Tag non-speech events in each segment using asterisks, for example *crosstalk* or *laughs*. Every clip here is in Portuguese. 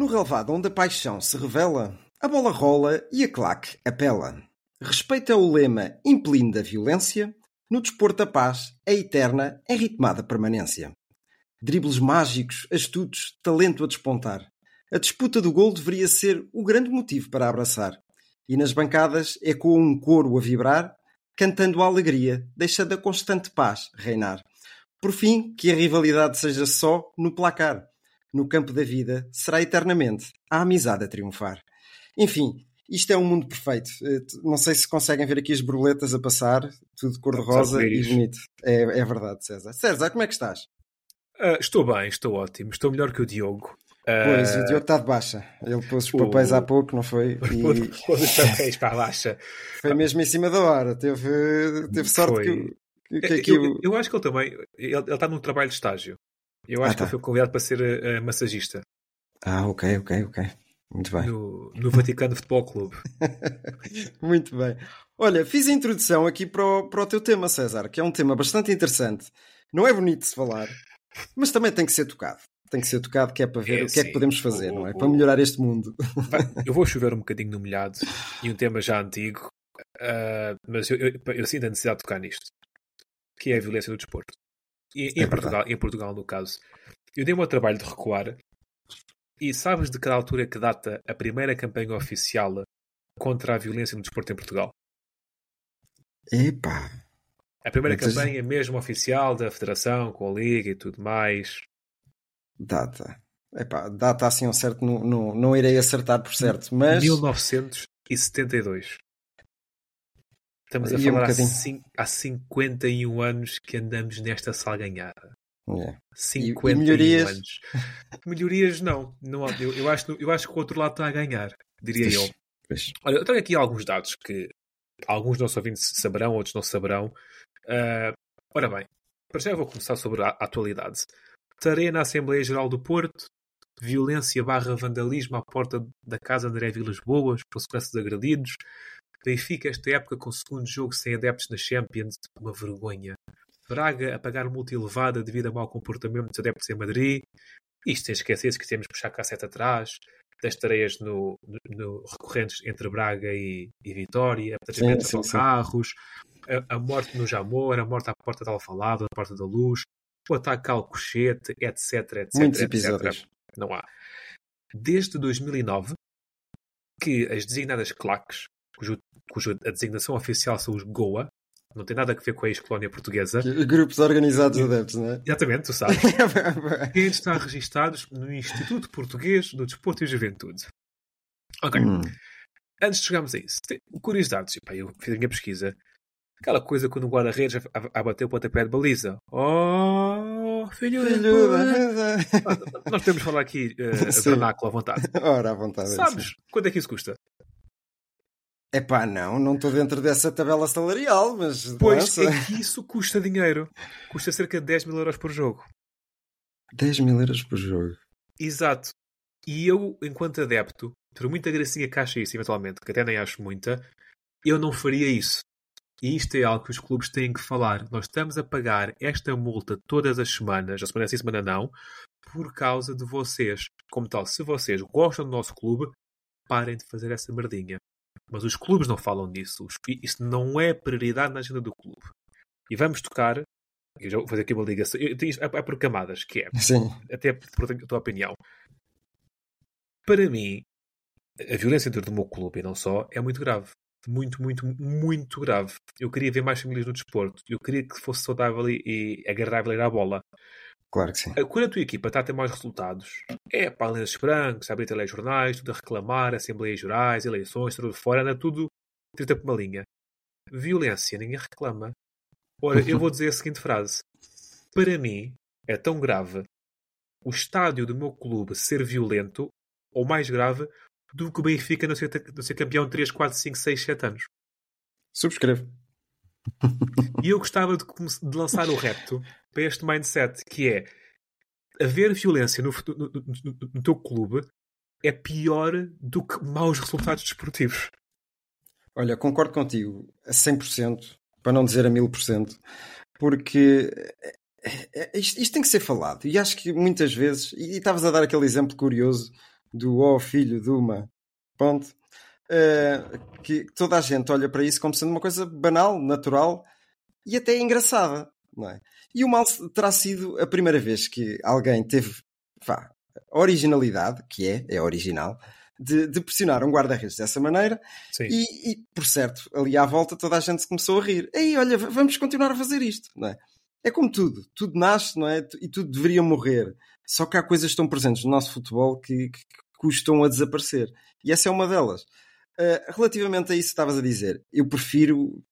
No relevado onde a paixão se revela, a bola rola e a claque apela. Respeito é o lema impelindo a violência, no desporto a paz é eterna em ritmada permanência. Dribles mágicos, astutos, talento a despontar. A disputa do gol deveria ser o grande motivo para abraçar. E nas bancadas ecoa um coro a vibrar, cantando a alegria, deixando a constante paz reinar. Por fim, que a rivalidade seja só no placar. No campo da vida será eternamente a amizade a triunfar. Enfim, isto é um mundo perfeito. Eh, Não sei se conseguem ver aqui as borboletas a passar, tudo cor-de-rosa e bonito. É, é verdade, César. César, como é que estás? Ah, estou bem, estou ótimo. Estou melhor que o Diogo. Ah, Pois, o Diogo está de baixa. Ele pôs os papéis o- há pouco, não foi? *laughs* E Pôs os papéis para a baixa. foi mesmo em cima da hora. Teve, teve sorte Foi. que, que, que Eu, aqui o- eu acho que ele também. Ele, ele está num trabalho de estágio. Eu acho Ah, que tá. ele foi convidado para ser eh, massagista Ah, ok, ok, ok. Muito bem. no, no Vaticano Futebol Clube. *laughs* Muito bem. Olha, fiz a introdução aqui para o, para o teu tema, César, que é um tema bastante interessante. Não é bonito de se falar, mas também tem que ser tocado. Tem que ser tocado, que é para ver É, o que é que sim. podemos fazer, O- não é? o- Para melhorar este mundo. *laughs* Eu vou chover um bocadinho no molhado e um tema já antigo, ah, mas eu, eu, eu sinto a necessidade de tocar nisto, que é a violência no desporto. E, É em, Portugal, em Portugal, no caso. Eu dei-me ao trabalho de recuar e sabes de que altura que data a primeira campanha oficial contra a violência no desporto em Portugal? Epá, A primeira Muitas- campanha mesmo oficial da Federação, com a Liga e tudo mais. data. Epá, data assim um certo, não, não, não irei acertar por certo, mas 1972. Estamos a E um falar há, cin- há 51 anos que andamos nesta salganhada. É. 51 melhorias? anos. Melhorias não. não eu, eu acho, eu acho que o outro lado está a ganhar, diria eu. Olha, eu trago aqui alguns dados que alguns dos nossos ouvintes saberão, outros não saberão. Ah, ora bem, para já eu vou começar sobre a a atualidade. Tareia na Assembleia Geral do Porto, violência barra vandalismo à porta da Casa André Vilas Boas, por segurança de agredidos. Benfica, esta época, com o segundo jogo sem adeptos na Champions, uma vergonha. Braga a pagar multa elevada devido a mau comportamento dos adeptos em Madrid. Isto sem esquecer que temos que puxar cassete atrás, das tareias no, no- no- recorrentes entre Braga e, e Vitória, abattimento de autocarros, a, a morte no Jamor, a morte à porta da Alfalado, à porta da Luz, o ataque ao cochete, etc, etc, Muitos etc. episódios. Não há. Desde 2009, que as designadas claques, cujo, cuja a designação oficial são os GOA, não tem nada a ver com a ex-colónia portuguesa. Grupos organizados de adeptos, não é? Exatamente, tu sabes. Têm de estar registados no Instituto Português do Desporto e Juventude. Ok. Hum, Antes de chegarmos a isso, curiosidades. Pá, eu fiz a minha pesquisa. Aquela coisa quando o guarda-redes a, a, a bater o pontapé de baliza. Oh, filho, da filho Nós podemos falar aqui *laughs* uh, vernáculo à vontade. Ora, à vontade. Sabes quanto é que isso custa? É pá, não, não estou dentro dessa tabela salarial, mas. Pois lança. é que isso custa dinheiro. Custa cerca de 10 mil euros por jogo. 10 mil euros por jogo. Exato. E eu, enquanto adepto, por muita gracinha que acha isso, eventualmente, que até nem acho muita, eu não faria isso. E isto é algo que os clubes têm que falar. Nós estamos a pagar esta multa todas as semanas, a semana sim, semana não, por causa de vocês. Como tal, se vocês gostam do nosso clube, parem de fazer essa merdinha. Mas os clubes não falam disso. Isso não é prioridade na agenda do clube. E vamos tocar. Eu já vou fazer aqui uma ligação. Eu tenho isto- É é por camadas, que é Sim. até por a tua opinião. Para mim, a violência dentro do meu clube e não só é muito grave. Muito, muito, muito grave. Eu queria ver mais famílias no desporto. Eu queria que fosse saudável e, e agradável ir à bola. Claro que sim. Quando a tua equipa está a ter maus resultados, é para lenços brancos, abrir telejornais, tudo a reclamar, assembleias gerais, eleições, tudo fora, anda tudo 30 por uma linha. Violência, ninguém reclama. Ora, eu vou dizer a seguinte frase. Para mim, é tão grave o estádio do meu clube ser violento, ou mais grave, do que o Benfica não ser, não ser campeão 3, 4, 5, 6, 7 anos. Subscrevo. E eu gostava de, de lançar o *laughs* repto para este mindset, que é haver violência no, no- no- no- teu clube é pior do que maus resultados desportivos. Olha, concordo contigo a 100%, para não dizer a 1000%, porque é- é- isto, isto tem que ser falado. E acho que muitas vezes, e estavas a dar aquele exemplo curioso do ó filho de uma, ponto, eh, que toda a gente olha para isso como sendo uma coisa banal, natural e até engraçada, não é? E o mal terá sido a primeira vez que alguém teve vá, a originalidade, que é, é original, de, de pressionar um guarda-redes dessa maneira e, e, por certo, ali à volta toda a gente se começou a rir. Ei, olha, vamos continuar a fazer isto, não é? É como tudo, tudo nasce, não é? E tudo deveria morrer. Só que há coisas que estão presentes no nosso futebol que, que custam a desaparecer. E essa é uma delas. Uh, relativamente a isso que estavas a dizer, eu prefiro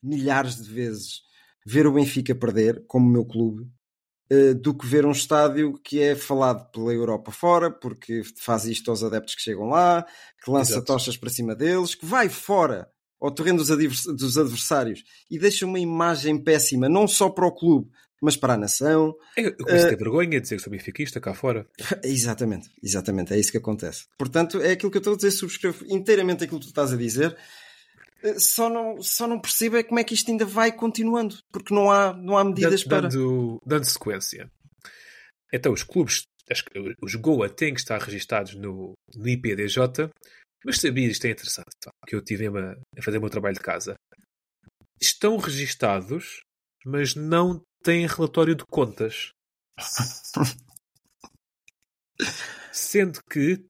milhares de vezes ver o Benfica perder, como meu clube, uh, do que ver um estádio que é falado pela Europa fora, porque faz isto aos adeptos que chegam lá, que lança Exato. tochas para cima deles, que vai fora ao terreno dos, advers- dos adversários e deixa uma imagem péssima, não só para o clube, mas para a nação. Eu, eu começo a Eh, ter vergonha de dizer que sou benfiquista cá fora. *laughs* Exatamente, exatamente, é isso que acontece. Portanto, é aquilo que eu estou a dizer, subscrevo inteiramente aquilo que tu estás a dizer. Eh, Só não, só não percebo é como é que isto ainda vai continuando, porque não há, não há medidas dando, para. dando, dando sequência. Então, os clubes, os GOA têm que estar registados no, no IPDJ, mas sabia isto é interessante, que eu tive a, a fazer o meu trabalho de casa. Estão registados, mas não têm relatório de contas. *laughs* Sendo que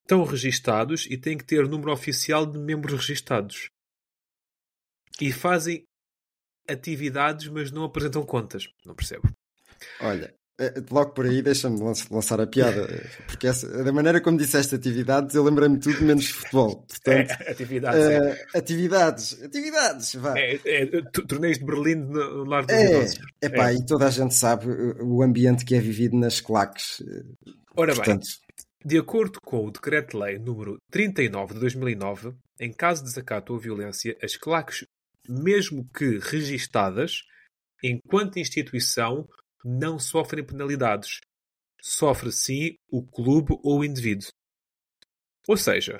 estão registados e têm que ter número oficial de membros registados. E fazem atividades, mas não apresentam contas. Não percebo. Olha, eh, logo por aí deixa-me lan- lançar a piada, eh, porque essa- da maneira como disseste atividades, eu lembrei-me tudo menos de futebol. *laughs* Portanto, É, atividades. é. eh, atividades, atividades, vá. É, é, torneios de Berlim no lar dos É, idosos. epá, e toda a gente sabe eh, o ambiente que é vivido nas claques. eh, Ora bem, Portanto, de acordo com o Decreto-Lei número 39 de 2009, em caso de desacato ou violência, as claques, mesmo que registadas, enquanto instituição, não sofrem penalidades. Sofre sim o clube ou o indivíduo. Ou seja,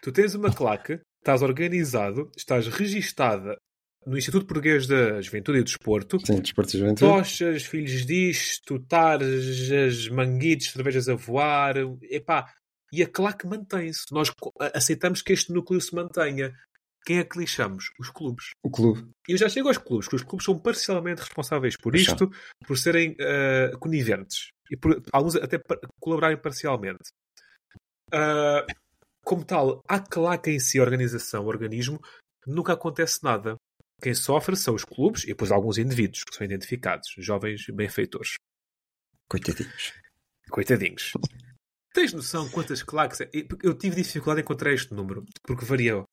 tu tens uma claque, estás organizado, estás registada no Instituto Português da Juventude e do Desporto, sim, desportos de juventude. tochas, filhos disto, tarjas, manguitos, cervejas a voar, epá, e a claque mantém-se. Nós aceitamos que este núcleo se mantenha. Quem é que lixamos? Os clubes. O clube. E eu já chego aos clubes, que os clubes são parcialmente responsáveis por isto, por serem ah, coniventes e por alguns até colaborarem parcialmente. Ah, como tal, à claque em si, a organização, o organismo, nunca acontece nada. Quem sofre são os clubes e depois alguns indivíduos que são identificados, jovens benfeitores. Coitadinhos. Coitadinhos. Tens noção quantas claques. é- Eu tive dificuldade em encontrar este número, porque variou.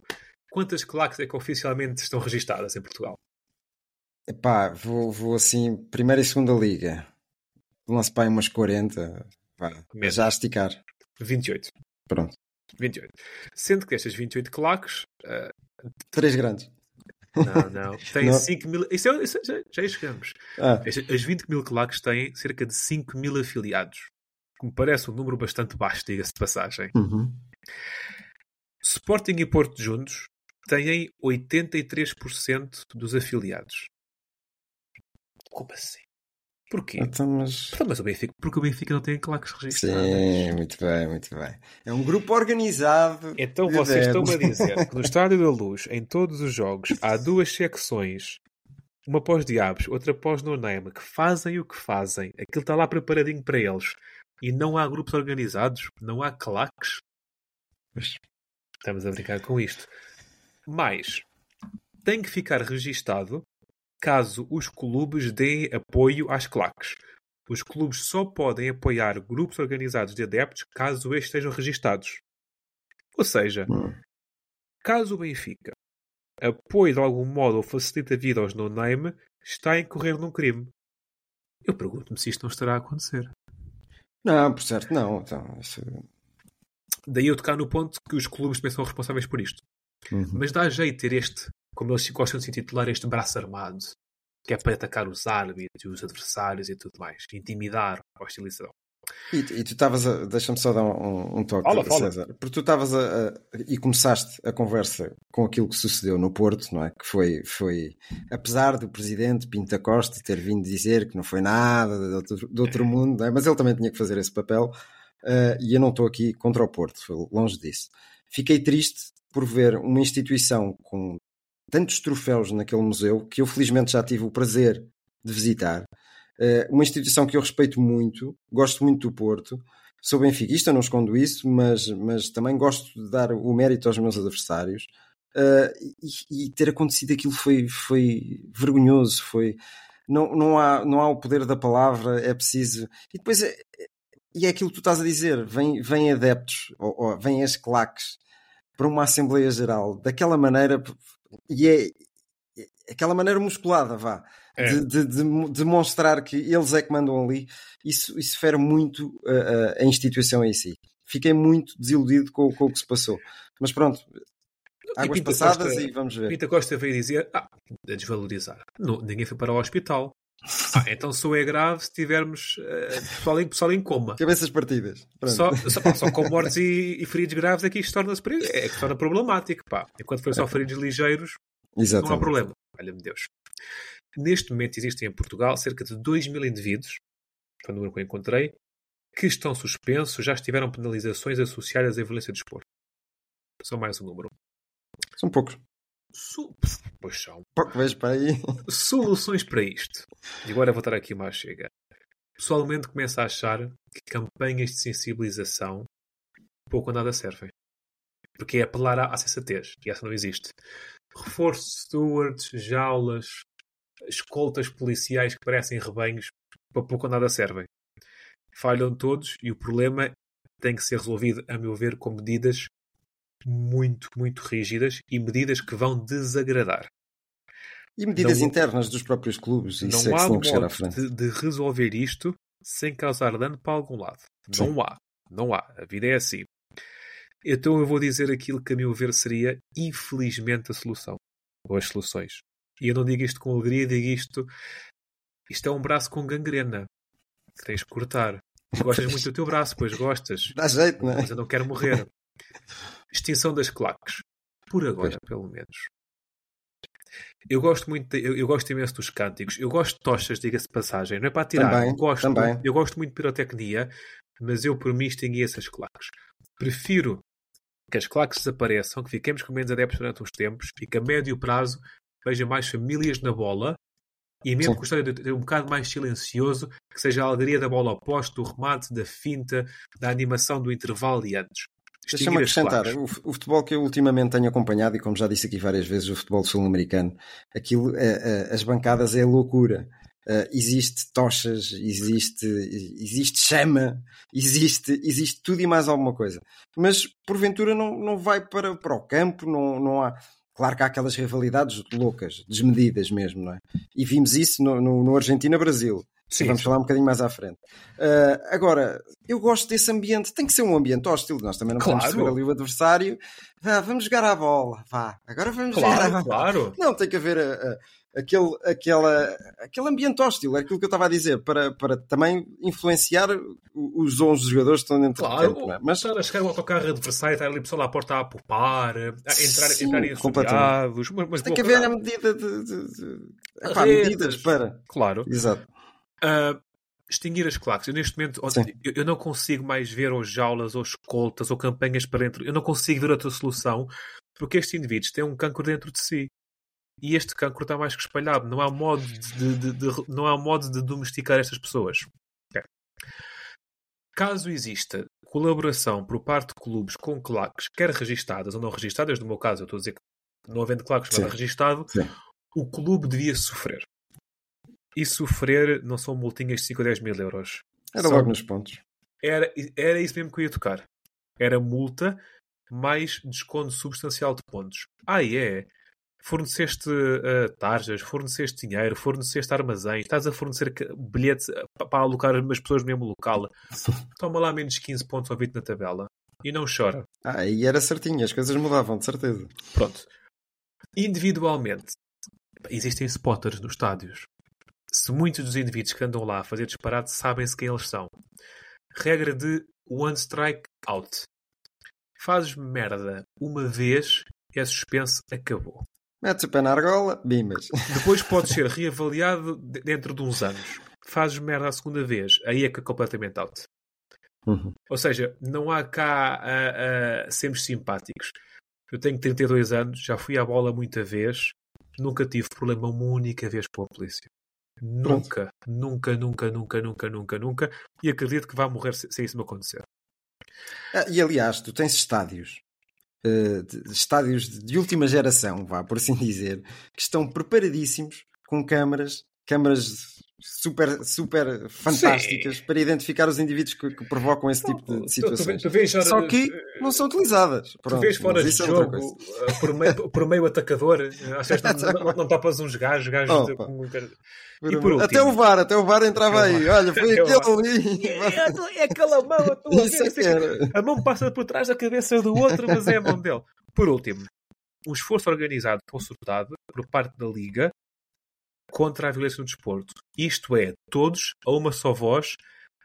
Quantas claques é que oficialmente estão registadas em Portugal? Epá, vou, vou assim, primeira e segunda liga. Lance para aí umas 40. Vá, Menos. já a esticar. 28. Pronto. 28. Sendo que destas 28 claques, ah, Três grandes. não, não, *laughs* tem Não. 5 mil. Isso, é, isso é- já, já chegamos. Ah, as 20 mil claques têm cerca de 5 mil afiliados. Que me parece um número bastante baixo, diga-se de passagem. uhum. Sporting e Porto juntos têm 83% dos afiliados. Como assim? Porquê? Então, mas... Então, mas o Benfica, porque o Benfica não tem claques registradas. Sim, muito bem, muito bem. É um grupo organizado. Então vocês estão-me a dizer que no *laughs* Estádio da Luz, em todos os jogos, há duas secções, uma pós diabos, outra pós no name, que fazem o que fazem. Aquilo está lá preparadinho para eles. E não há grupos organizados, não há claques. Pois. Estamos a brincar com isto. Mas tem que ficar registado caso os clubes deem apoio às claques. Os clubes só podem apoiar grupos organizados de adeptos caso estes estejam registados. Ou seja, Hum. caso o Benfica apoie de algum modo ou facilite a vida aos no-name, está a incorrer num crime. Eu pergunto-me se isto não estará a acontecer. Não, por certo, não. Então, isso... Daí eu tocar no ponto que os clubes também são responsáveis por isto. Uhum. Mas dá jeito ter este, como eles gostam de se intitular, este braço armado, que é para atacar os árbitros, os adversários e tudo mais. Intimidar, hostilizar. E, e tu estavas a. Deixa-me só dar um, um toque, Fala, fala. César. Porque tu estavas a, a- E começaste a conversa com aquilo que sucedeu no Porto, não é? Que foi. foi apesar do presidente Pinto da Costa ter vindo dizer que não foi nada de outro, de outro mundo, é? mas ele também tinha que fazer esse papel. eh, e eu não estou aqui contra o Porto, foi longe disso. Fiquei triste por ver uma instituição com tantos troféus naquele museu que eu felizmente já tive o prazer de visitar. Eh, uma instituição que eu respeito muito, gosto muito do Porto, sou benfiquista, não escondo isso, mas, mas também gosto de dar o mérito aos meus adversários. Eh, e, e ter acontecido aquilo foi, foi vergonhoso, foi não, não, há, não há o poder da palavra, é preciso. E depois é, e é aquilo que tu estás a dizer, vem, vem adeptos, ou, ou vêm as claques para uma Assembleia Geral daquela maneira, e é, é aquela maneira musculada, vá, É. de, de, de demonstrar que eles é que mandam ali, isso, isso fere muito a, a- instituição em si. Fiquei muito desiludido com, com o que se passou. Mas pronto, águas passadas Costa- e vamos ver. Pinta Costa veio dizer, ah, a desvalorizar. Não, ninguém foi para o hospital. Ah, *laughs* então só é grave se tivermos eh, pessoal, em, pessoal em coma. Cabeças partidas. Pronto. Só, só, pá, só com *laughs* mortes e, e feridos graves é que isto torna-se peri- é que torna problemático. Pá. Enquanto forem só feridos ligeiros, não há Exatamente. problema. Olha-me Deus. Neste momento existem em Portugal cerca de 2 mil indivíduos, foi o número que eu encontrei, que estão suspensos, já tiveram penalizações associadas à violência de desporto. Só mais um número. São poucos. Su- Pois são. Pouco vejo para aí. Soluções para isto. E agora vou estar aqui mais chega. Pessoalmente começo a achar que campanhas de sensibilização pouco ou nada servem. Porque é apelar à, à sensatez. E essa não existe. Reforço de stewards, jaulas, escoltas policiais que parecem rebanhos, para pouco ou nada servem. Falham todos e o problema tem que ser resolvido, a meu ver, com medidas muito, muito rígidas e medidas que vão desagradar. E medidas Não- internas dos próprios clubes. Isso não é há modo de, de resolver isto sem causar dano para algum lado. Não há. Não há. A vida é assim. Então eu vou dizer aquilo que a meu ver seria, infelizmente, a solução. Ou as soluções. E eu não digo isto com alegria, digo isto. Isto é um braço com gangrena. Que tens que cortar. Gostas muito do teu braço, pois gostas. Dá jeito, não é? Mas eu não quero morrer. Extinção das claques. Por agora, pelo menos. Eu gosto muito, de- eu, eu gosto imenso dos cânticos. Eu gosto de tochas, diga-se passagem. Não é para tirar. Também, gosto, também. Eu gosto muito de pirotecnia, mas eu por mim extingui essas claques. Prefiro que as claques desapareçam, que fiquemos com menos adeptos durante uns tempos e que a médio prazo veja mais famílias na bola e mesmo Sim. que o estádio de- de um bocado mais silencioso, que seja a alegria da bola oposta, do remate, da finta, da animação do intervalo e antes. Deixa-me acrescentar, o, o futebol que eu ultimamente tenho acompanhado, e como já disse aqui várias vezes, o futebol sul-americano, aquilo, eh, eh, as bancadas é loucura. Eh, existe tochas, existe, existe chama, existe, existe tudo e mais alguma coisa. Mas porventura não, não vai para, para o campo, não, não há. Claro que há aquelas rivalidades loucas, desmedidas mesmo, não é? E vimos isso no, no, no Argentina-Brasil. Sim, Vamos sim. falar um bocadinho mais à frente. Uh, agora, eu gosto desse ambiente. Tem que ser um ambiente hostil. Nós também não podemos Claro. receber ali o adversário. Vamos jogar à bola. Vá, agora vamos jogar à Claro, bola. claro. Não, tem que haver uh, uh, aquele, aquela, aquele ambiente hostil. Aquilo que eu estava a dizer. Para, para também influenciar os 11 jogadores que estão dentro Claro, do campo. não é? Mas estar a chegar ao autocarro adversário, estar ali pessoal à porta a apupar, a entrar, Sim, entrar em completamente. mas, mas tem que haver a medida de. de, de... Epá, medidas para. Claro. Exato. Ah, extinguir as claques. Eu, neste momento, eu, eu não consigo mais ver ou jaulas, ou escoltas, ou campanhas para dentro. Eu não consigo ver outra solução, porque estes indivíduos têm um cancro dentro de si. E este cancro está mais que espalhado. Não há modo de, de- de- não há modo de domesticar estas pessoas. Caso exista colaboração por parte de clubes com claques, quer registadas ou não registadas, no meu caso, eu estou a dizer que não havendo claques, nada registado, Sim. o clube devia sofrer. E sofrer não são multinhas de 5 ou 10 mil euros. Era São- logo nos pontos. Era, era isso mesmo que eu ia tocar. Era multa mais desconto substancial de pontos. Ah, é? Forneceste uh, tarjas, forneceste dinheiro, forneceste armazéns, estás a fornecer bilhetes uh, para alocar as pessoas no mesmo local. *laughs* Toma lá menos 15 pontos ao vídeo na tabela e não chora. Ah, e era certinho, as coisas mudavam, de certeza. Pronto. Individualmente, existem spotters nos estádios. Se muitos dos indivíduos que andam lá a fazer disparate sabem-se quem eles são. Regra de one strike out. Fazes merda uma vez, é suspenso, acabou. Metes o pé na argola, bimas. *laughs* Depois podes ser reavaliado dentro de uns anos. Fazes merda a segunda vez, aí é que é completamente out. Uhum. Ou seja, não há cá a, a sermos simpáticos. Eu tenho 32 anos, já fui à bola muita vez, nunca tive problema uma única vez com a polícia. Nunca, nunca, nunca, nunca, nunca, nunca, nunca. E acredito que vai morrer se, se isso me acontecer. Ah, e aliás, tu tens estádios, uh, de, estádios de última geração, vá por assim *laughs* dizer, que estão preparadíssimos com câmaras, câmaras super, super fantásticas Sim. para identificar os indivíduos que, que provocam esse tipo de situações. Tu, tu, tu Só que não são utilizadas. Pronto, tu vês fora de é jogo, uh, por, meio, por meio atacador, achas que não, *laughs* não, não topas uns gajos, gajos de, com... E por último, até o VAR, até o VAR entrava aí. Olha, foi aquele ali. É, é, aquela mão, a tua *laughs* é A mão passa por trás da cabeça do outro, mas é a mão dele. Por último, um esforço organizado consultado por parte da Liga contra a violência no desporto. Isto é, todos, a uma só voz,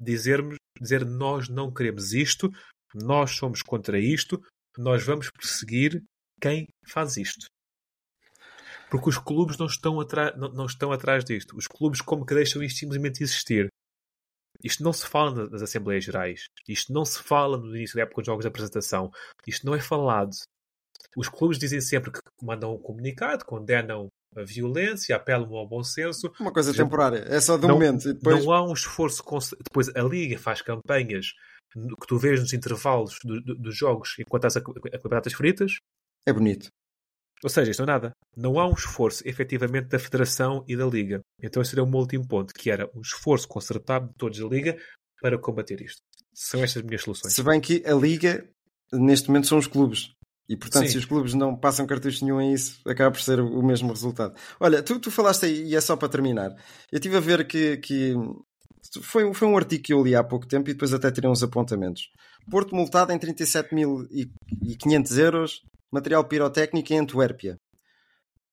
dizermos, dizer nós não queremos isto, nós somos contra isto, nós vamos perseguir quem faz isto. Porque os clubes não estão, não, não estão atrás disto. Os clubes, como que deixam isto simplesmente existir? Isto não se fala nas Assembleias Gerais. Isto não se fala no início da época de jogos de apresentação. Isto não é falado. Os clubes dizem sempre que mandam um comunicado, condenam a violência, apelam ao bom senso. Uma coisa temporária, é só de momento. Depois... Não há um esforço. Depois a Liga faz campanhas que tu vês nos intervalos do, do, dos jogos enquanto estás a, a batatas fritas. É bonito. Ou seja, isto não é nada. Não há um esforço efetivamente da Federação e da Liga. Então esse seria o um último ponto, que era um esforço concertado de todos da Liga para combater isto. São estas as minhas soluções. Se bem que a Liga, neste momento, são os clubes. E portanto, Sim. se os clubes não passam cartucho nenhum a isso, acaba por ser o mesmo resultado. Olha, tu, tu falaste aí, e é só para terminar. Eu estive a ver que, que foi, foi um artigo que eu li há pouco tempo e depois até tirei uns apontamentos. Porto multado em 37.500 euros, material pirotécnico em Antuérpia.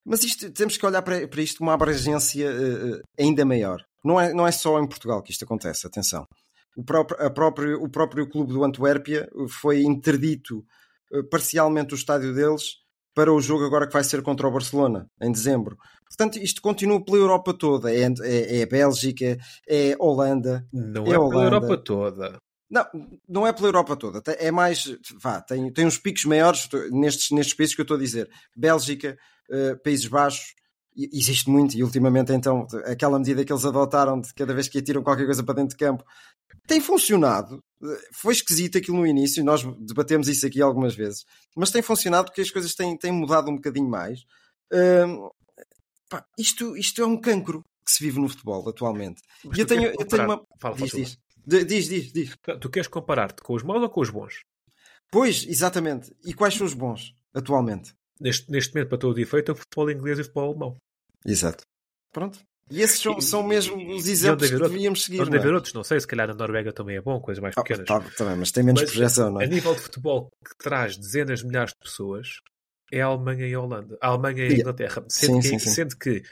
Mas isto, temos que olhar para, para isto uma abrangência uh, ainda maior. Não é, não é só em Portugal que isto acontece, atenção. O próprio, próprio, o próprio clube do Antuérpia foi interdito parcialmente o estádio deles para o jogo agora que vai ser contra o Barcelona, em dezembro. Portanto, isto continua pela Europa toda. É, é, é Bélgica, é Holanda. Não é, é Holanda. pela Europa toda. Não, não é pela Europa toda. É mais. Vá, tem, tem uns picos maiores nestes, nestes países que eu estou a dizer. Bélgica, uh, Países Baixos. Existe muito, e ultimamente, então, aquela medida que eles adotaram de cada vez que atiram qualquer coisa para dentro de campo tem funcionado. Foi esquisito aquilo no início, nós debatemos isso aqui algumas vezes, mas tem funcionado porque as coisas têm, têm mudado um bocadinho mais. Uh, pá, isto, isto é um cancro que se vive no futebol atualmente. Mas e eu tenho, eu tenho uma. Fala, diz, diz. diz, diz, diz. Tu queres comparar-te com os maus ou com os bons? Pois, exatamente. E quais são os bons atualmente? Neste, neste momento, para todo o efeito, é o futebol inglês e o futebol alemão. Exato. Pronto. E esses são, são mesmo os exemplos que devíamos seguir. Deve haver outros, não sei, se calhar na Noruega também é bom, coisas mais ah, pequenas. Tá, também, mas tem menos mas, projeção, não é? A nível de futebol que traz dezenas de milhares de pessoas é a Alemanha e a Holanda. A Alemanha e a Inglaterra. Sendo, sim, que, sim, sim. sendo que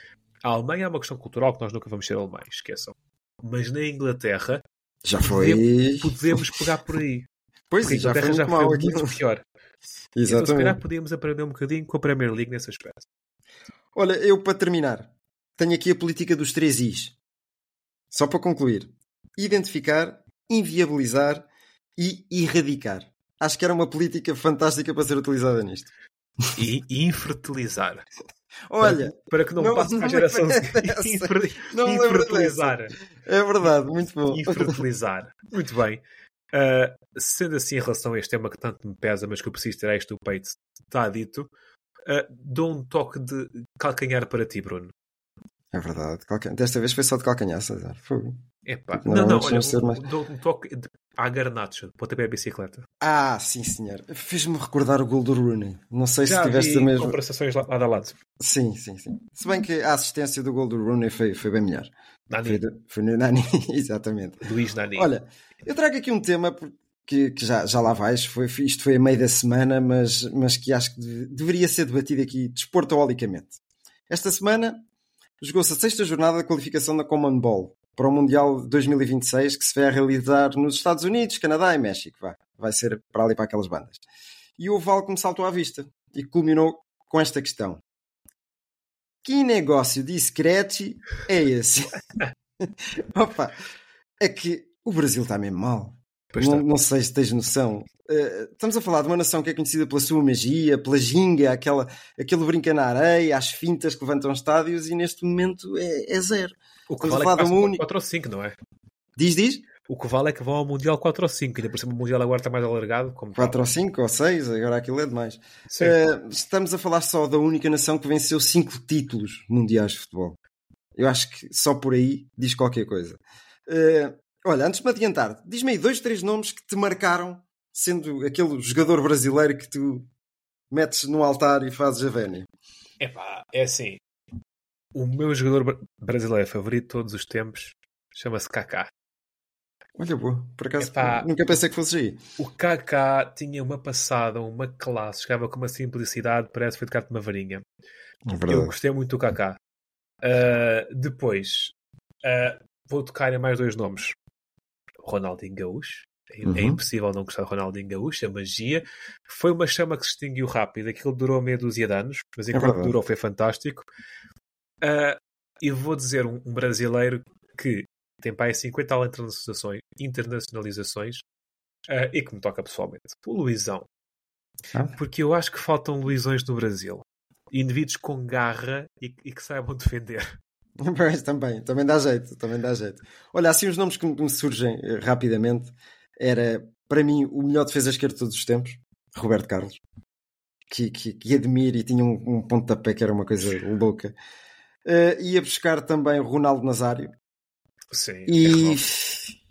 a Alemanha é uma questão cultural que nós nunca vamos ser alemães, esqueçam. Mas na Inglaterra já foi. Podemos, podemos pegar por aí. Pois Porque a Inglaterra já foi muito pior. Exatamente. Então, se calhar podíamos aprender um bocadinho com a Premier League nesse aspecto. Olha, eu para terminar, tenho aqui a política dos três Is. Só para concluir: identificar, inviabilizar e erradicar. Acho que era uma política fantástica para ser utilizada nisto. E infertilizar. *laughs* Olha, para, para, que não, não passe para a geração seguinte. Infertilizar. É verdade, muito bom. Infertilizar. Muito bem. Uh, sendo assim, em relação a este tema que tanto me pesa, mas que eu preciso tirar isto do peito, está dito, uh, dou um toque de calcanhar para ti, Bruno. É verdade. Desta vez foi só de calcanhar, César. Fogo. Epá, Não, não, não, olha, não ser mais- dou um toque de, à garnacha, pontapé a bicicleta. Ah, sim, senhor. Fez-me recordar o gol do Rooney. Não sei se Já tiveste vi a mesma. conversações lado a lado. Sim, sim, sim. Se bem que a assistência do gol do Rooney foi, foi bem melhor. Nani, Foi, do- foi no Nani, *laughs* exatamente. Luís Nani. Olha, eu trago aqui um tema que, que já, já lá vais, foi, isto foi a meio da semana, mas, mas que acho que deve- deveria ser debatido aqui desportolicamente. Esta semana jogou-se a sexta jornada da qualificação da Common Ball para o Mundial 2026 que se vai realizar nos Estados Unidos, Canadá e México. Vá. Vai ser para ali para aquelas bandas. E houve algo que me saltou à vista e culminou com esta questão. Que negócio discreto é esse? *laughs* Opa, é que o Brasil está mesmo mal. Pois Não, não sei se tens noção. Eh, estamos a falar de uma nação que é conhecida pela sua magia, pela ginga, aquela, aquele brinca na areia, as fintas que levantam estádios e neste momento é, é zero. o que estamos vale a falar é que de única- 4 ou 5, não é? Diz, diz? O que vale é que vão ao Mundial 4 ou 5, ainda por cima o Mundial agora está mais alargado. Como 4 ou 5 ou 6, agora aquilo é demais. Eh, estamos a falar só da única nação que venceu 5 títulos mundiais de futebol. Eu acho que só por aí diz qualquer coisa. Eh, olha, antes de me adiantar, diz-me aí dois, três nomes que te marcaram, sendo aquele jogador brasileiro que tu metes no altar e fazes a vénia. Epá, é assim. O meu jogador bra- brasileiro favorito de todos os tempos chama-se Kaká. Olha, boa, por acaso Epá. nunca pensei que fosse aí. O Kaká tinha uma passada, uma classe, chegava com uma simplicidade, parece que foi tocado de uma varinha. Eu gostei muito do Kaká. Ah, depois, ah, vou tocar em mais dois nomes. Ronaldinho Gaúcho. É, Uhum. é impossível não gostar de Ronaldinho Gaúcho, a magia. Foi uma chama que se extinguiu rápido. Aquilo durou meia dúzia de anos, mas enquanto É durou foi fantástico. Ah, e vou dizer um, um brasileiro que tem para aí 50 tal internacionalizações, internacionalizações ah, e que me toca pessoalmente. O Luizão. Ah. Porque eu acho que faltam Luizões no Brasil. Indivíduos com garra e, e que saibam defender. *laughs* Pois, também, também dá jeito, também dá jeito. Olha, assim os nomes que me surgem eh, rapidamente era, para mim, o melhor defesa esquerda de todos os tempos, Roberto Carlos, que, que, que admiro e tinha um, um pontapé que era uma coisa louca. Eh, ia buscar também Ronaldo Nazário Sim. e, é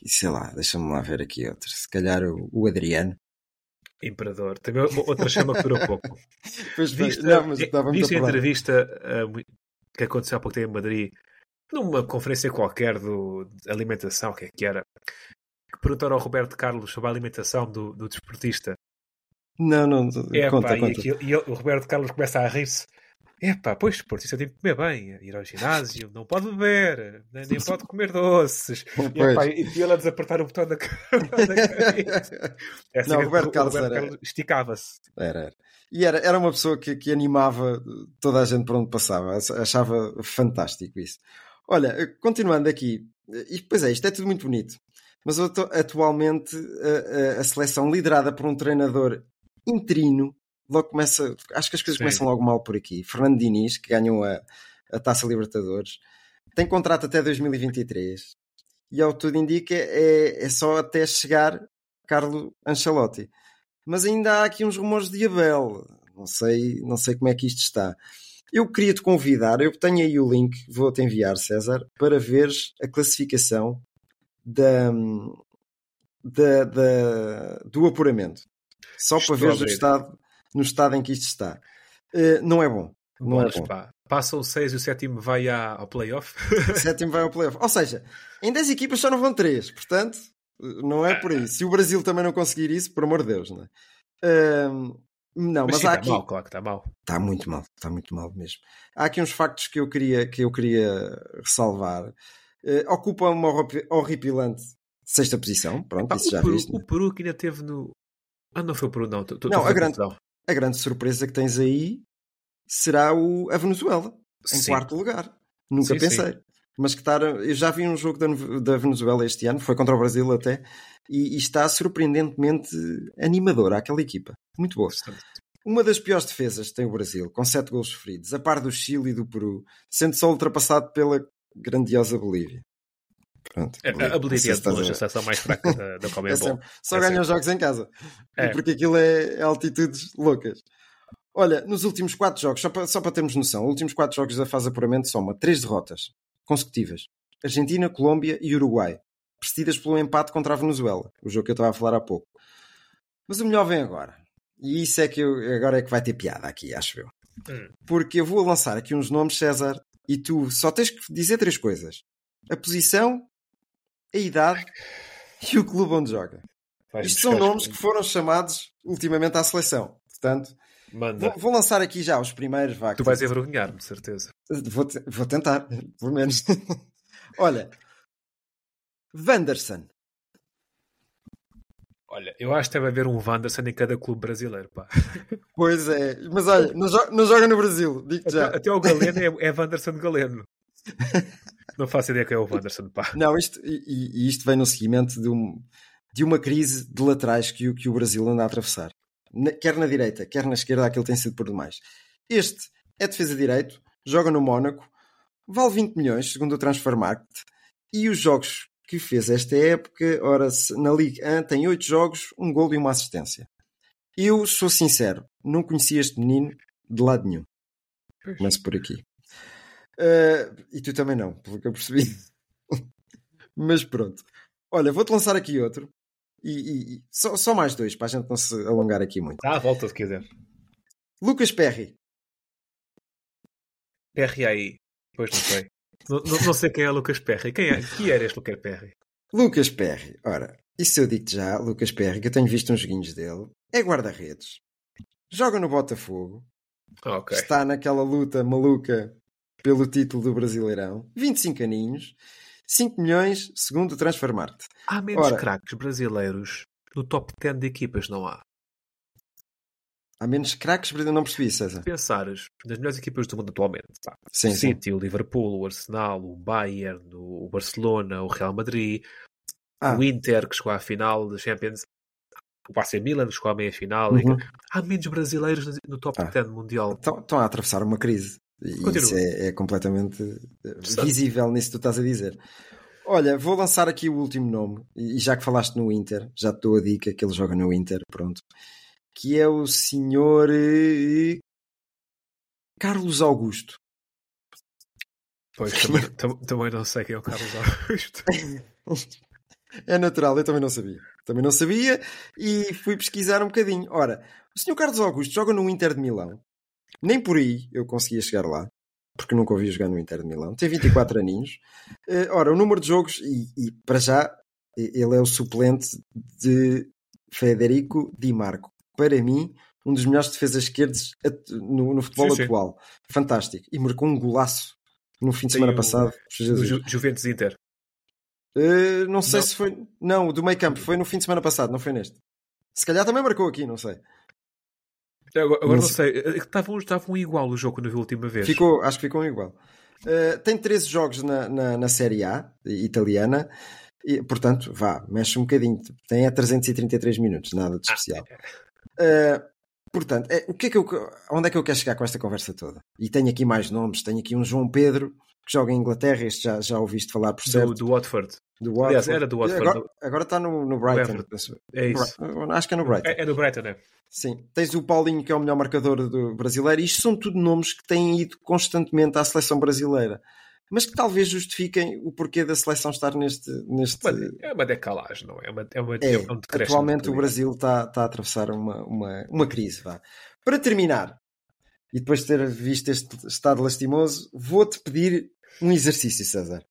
e sei lá, deixa-me lá ver aqui outro, se calhar o, o Adriano. Imperador. Também outra chama que durou pouco. *laughs* Pois, não, mas a entrevista mu- que aconteceu há pouco tempo em Madrid, numa conferência qualquer do, de alimentação, o que é que era? Que perguntaram ao Roberto Carlos sobre a alimentação do, do desportista. Não, não, É, conta, pá, e, conta. aquilo- e o Roberto Carlos começa a rir-se. É pá, pois, desportista tem que comer bem, ir ao ginásio, não pode beber, nem, nem pode comer doces. E, epá, e ele a desapertar o botão da, *laughs* da cabeça. É assim Não, Roberto o Carlos esticava-se. Era, era. E era, era uma pessoa que, que animava toda a gente por onde passava. Achava fantástico isso. Olha, continuando aqui, e pois é, isto é tudo muito bonito, mas atu- atualmente a, a- a seleção liderada por um treinador interino, logo começa, acho que as coisas Sim. começam logo mal por aqui. Fernando Diniz, que ganhou a, a Taça Libertadores, tem contrato até 2023 e ao que tudo indica é, é só até chegar Carlo Ancelotti. Mas ainda há aqui uns rumores de Abel. Não sei, não sei como é que isto está. Eu queria te convidar, eu tenho aí o link, vou-te enviar, César, para veres a classificação da, da, da- do apuramento. Só Estou para veres o estado, no estado em que isto está. Eh, não é bom. Não Bolas, é bom. pá. Passa o 6 e o sétimo vai à- ao playoff. O sétimo vai ao playoff. Ou seja, em 10 equipas só não vão 3. Portanto, não é por aí. Se o Brasil também não conseguir isso, por amor de Deus, não é? Ahm, não, mas, sim, há está aqui. mal, claro que está mal. Está muito mal, está muito mal mesmo. Há aqui uns factos que eu queria, que eu queria ressalvar. Eh, ocupa uma horri- horripilante sexta posição. Pronto, Pá, isso já o, Peru, viste. né? o Peru que ainda teve no. Ah, não foi o Peru, não. Tô- tô- Não, tô a grande-. A grande surpresa que tens aí será o, a Venezuela, em Sim. quarto lugar. Nunca Sim, pensei. Mas que estar, eu já vi um jogo da, da Venezuela este ano, foi contra o Brasil até, e, e está surpreendentemente animadora aquela equipa. Muito boa. Uma das piores defesas tem o Brasil, com 7 gols sofridos, a par do Chile e do Peru, sendo só ultrapassado pela grandiosa Bolívia. Pronto, A, a é de estás a seleção mais fraca da, da *laughs* É só É ganham jogos em casa. E É. porque aquilo é, é altitudes loucas. Olha, nos últimos 4 jogos, só para, só para termos noção, os últimos 4 jogos da fase de apuramento soma 3 derrotas consecutivas. Argentina, Colômbia e Uruguai, precedidas pelo empate contra a Venezuela, o jogo que eu estava a falar há pouco. Mas o melhor vem agora. E isso é que eu, agora é que vai ter piada aqui, acho eu. Hum. Porque eu vou lançar aqui uns nomes, César, e tu só tens que dizer três coisas: a posição, a idade e o clube onde joga. Vais Isto são nomes que foram chamados ultimamente à seleção. Portanto, Manda. vou, vou lançar aqui já os primeiros. Vá, Tu vais envergonhar-me, de certeza. Vou, te- vou tentar, pelo menos. *laughs* Olha, Wanderson. Olha, eu acho que deve haver um Wanderson em cada clube brasileiro, pá. *laughs* Pois é, mas olha, não, jo- não joga no Brasil, digo já. Até, até o Galeno *laughs* é, é Wanderson Galeno. Não faço ideia quem é o Wanderson, pá. Não, isto, e, e isto vem no seguimento de, um- de uma crise de laterais que o, que o Brasil anda a atravessar. Na- quer na direita, quer na esquerda, aquilo tem sido por demais. Este é defesa direito, joga no Mónaco, vale 20 milhões, segundo o Transfermarkt, e os jogos que fez esta época, ora, na Liga 1 tem 8 jogos, um gol e uma assistência. Eu sou sincero, não conhecia este menino de lado nenhum. Começo por aqui. Uh, e tu também não, pelo que eu percebi. *laughs* Mas pronto. Olha, vou-te lançar aqui outro. E, e- só, só mais dois, para a gente não se alongar aqui muito. Dá a volta se quiser. Lucas Perry. Perry aí. Pois não sei. Não, não, não sei quem é Lucas Perry. Quem, é, quem era este Lucas Perry? Lucas Perry. Ora, isso eu digo já, Lucas Perry, que eu tenho visto uns joguinhos dele. É guarda-redes. Joga no Botafogo. Ah, ok. Está naquela luta maluca pelo título do Brasileirão. 25 aninhos. 5 milhões, segundo o Transfermarkt. Há menos Ora. craques brasileiros no top 10 de equipas, não há? Há menos craques, não percebi, César. Pensares nas melhores equipas do mundo atualmente. Pá. Sim, o sim. City, o Liverpool, o Arsenal, o Bayern, o Barcelona, o Real Madrid, Ah. o Inter, que chegou à final da Champions, o AC Milan, que chegou à meia-final. Uhum. Há menos brasileiros no top Ah. 10 mundial. Estão, estão a atravessar uma crise. Continua. isso é, é completamente eh, visível nisso que tu estás a dizer. Olha, vou lançar aqui o último nome, e já que falaste no Inter, já te dou a dica que ele joga no Inter, pronto. Que é o senhor eh, Carlos Augusto. Pois, *laughs* também, tam- também não sei quem é o Carlos Augusto. É natural, eu também não sabia. Também não sabia e fui pesquisar um bocadinho. Ora, o senhor Carlos Augusto joga no Inter de Milão. Nem por aí eu conseguia chegar lá, porque nunca ouvi jogar no Inter de Milão. Tem 24 *laughs* aninhos. Eh, ora, o número de jogos, e, e para já, ele é o suplente de Federico Di Marco. Para mim, um dos melhores defesas esquerdos no, no futebol Sim, sim. atual. Fantástico. E marcou um golaço no fim de Tem semana o- passado. Do Jesus. Ju- Juventus Inter. Uh, não sei Não. se foi. Não, o do meio campo foi no fim de semana passado, não foi neste. Se calhar também marcou aqui, não sei. Agora, agora Não sei. eh, Estavam, estavam igual o jogo quando eu vi a última vez. Ficou, acho que ficou igual. Uh, tem 13 jogos na, na, na Série A italiana, e, portanto, vá, mexe um bocadinho. Tem a 333 minutos, nada de especial. Uh, portanto, é, o que é que eu, onde é que eu quero chegar com esta conversa toda? E tenho aqui mais nomes. Tenho aqui um João Pedro que joga em Inglaterra. Este já, já ouviste falar por certo. Do, do Watford. Do Aliás, Watford. era do Watford. Agora, agora está no, no Brighton. É isso. Acho que é no Brighton. É, é no Brighton, é? Sim. Tens o Paulinho, que é o melhor marcador do brasileiro. Isto são tudo nomes que têm ido constantemente à seleção brasileira. Mas que talvez justifiquem o porquê da seleção estar neste. neste... Mas é uma decalagem, não é? É uma, é uma, É, é um atualmente o Brasil está, está a atravessar uma, uma, uma crise. Vá. Para terminar, e depois de ter visto este estado lastimoso, vou-te pedir um exercício, César.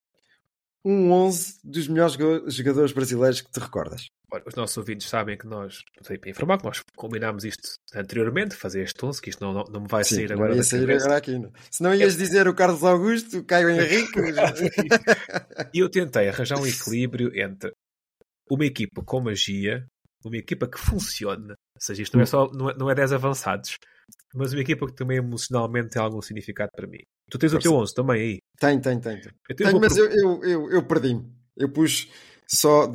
Um 11 dos melhores jogadores brasileiros que te recordas. Os nossos ouvintes sabem que nós, não sei para informar, que nós combinámos isto anteriormente, fazer este 11, que isto não, não, não me vai Sim, sair não agora ia da sair cabeça. agora aqui. Não. Se não ias dizer o Carlos Augusto, o Caio Henrique. *laughs* E eu tentei arranjar um equilíbrio entre uma equipa com magia, uma equipa que funciona, ou seja, isto não é só não é, não é 10 avançados, mas uma equipa que também emocionalmente tem algum significado para mim. Tu tens o teu 11 também aí. tem, tem, tem. Tenho, mas pro- eu, eu, eu, perdi-me. Eu pus só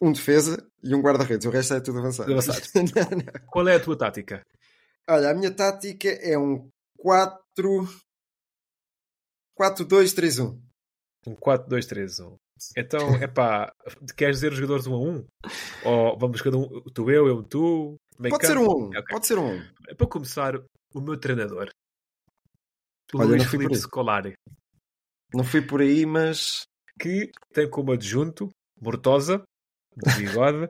um defesa e um guarda-redes. O resto é tudo avançado. Avançado. *laughs* Não, não. Qual é a tua tática? Olha, a minha tática é um 4. 4-2-3-1. Um 4-2-3-1. Então, *laughs* é pá, queres dizer os jogadores 1 a 1? Ou vamos cada um, tu eu, eu tu? meio Pode ser campo? um 1. Ok. Pode ser um 1. Para começar, o meu treinador, Olha, Luís não fui por Filipe aí. Scolari. Não fui por aí, mas. que tem como adjunto Mortosa, de *laughs* bigode,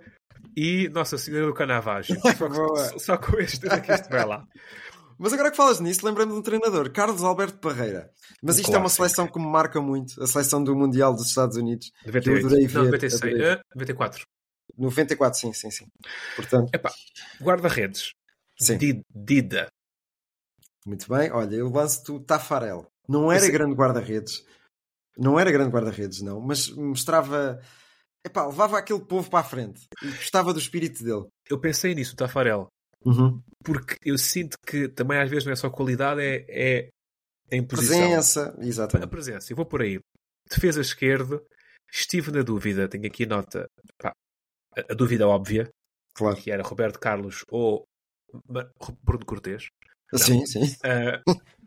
e Nossa Senhora do Canavagem. Só, só com este que isto vai lá. *laughs* Mas agora que falas nisso, lembrei-me de um treinador, Carlos Alberto Parreira. Mas Um isto é uma seleção que me marca muito, a seleção do Mundial dos Estados Unidos. 98. Eu adorei Não, ver, 96. adorei. Ah, 94. 94, sim, sim, sim. Portanto, Epá, guarda-redes. Sim. Di- Dida. Muito bem. Olha, eu lanço-te o Tafarel. Não era Esse- grande guarda-redes. Não era grande guarda-redes, não. Mas mostrava... Epá, levava aquele povo para a frente. E gostava do espírito dele. Eu pensei nisso, o Tafarel. Uhum. Porque eu sinto que também às vezes não é só qualidade, é, é a imposição. Presença, A exatamente. presença. Eu vou por aí. Defesa esquerda. Estive na dúvida. Tenho aqui nota. pá, a, a dúvida óbvia. Claro. Que era Roberto Carlos ou Bruno Cortês. Não. Sim, sim. Ah,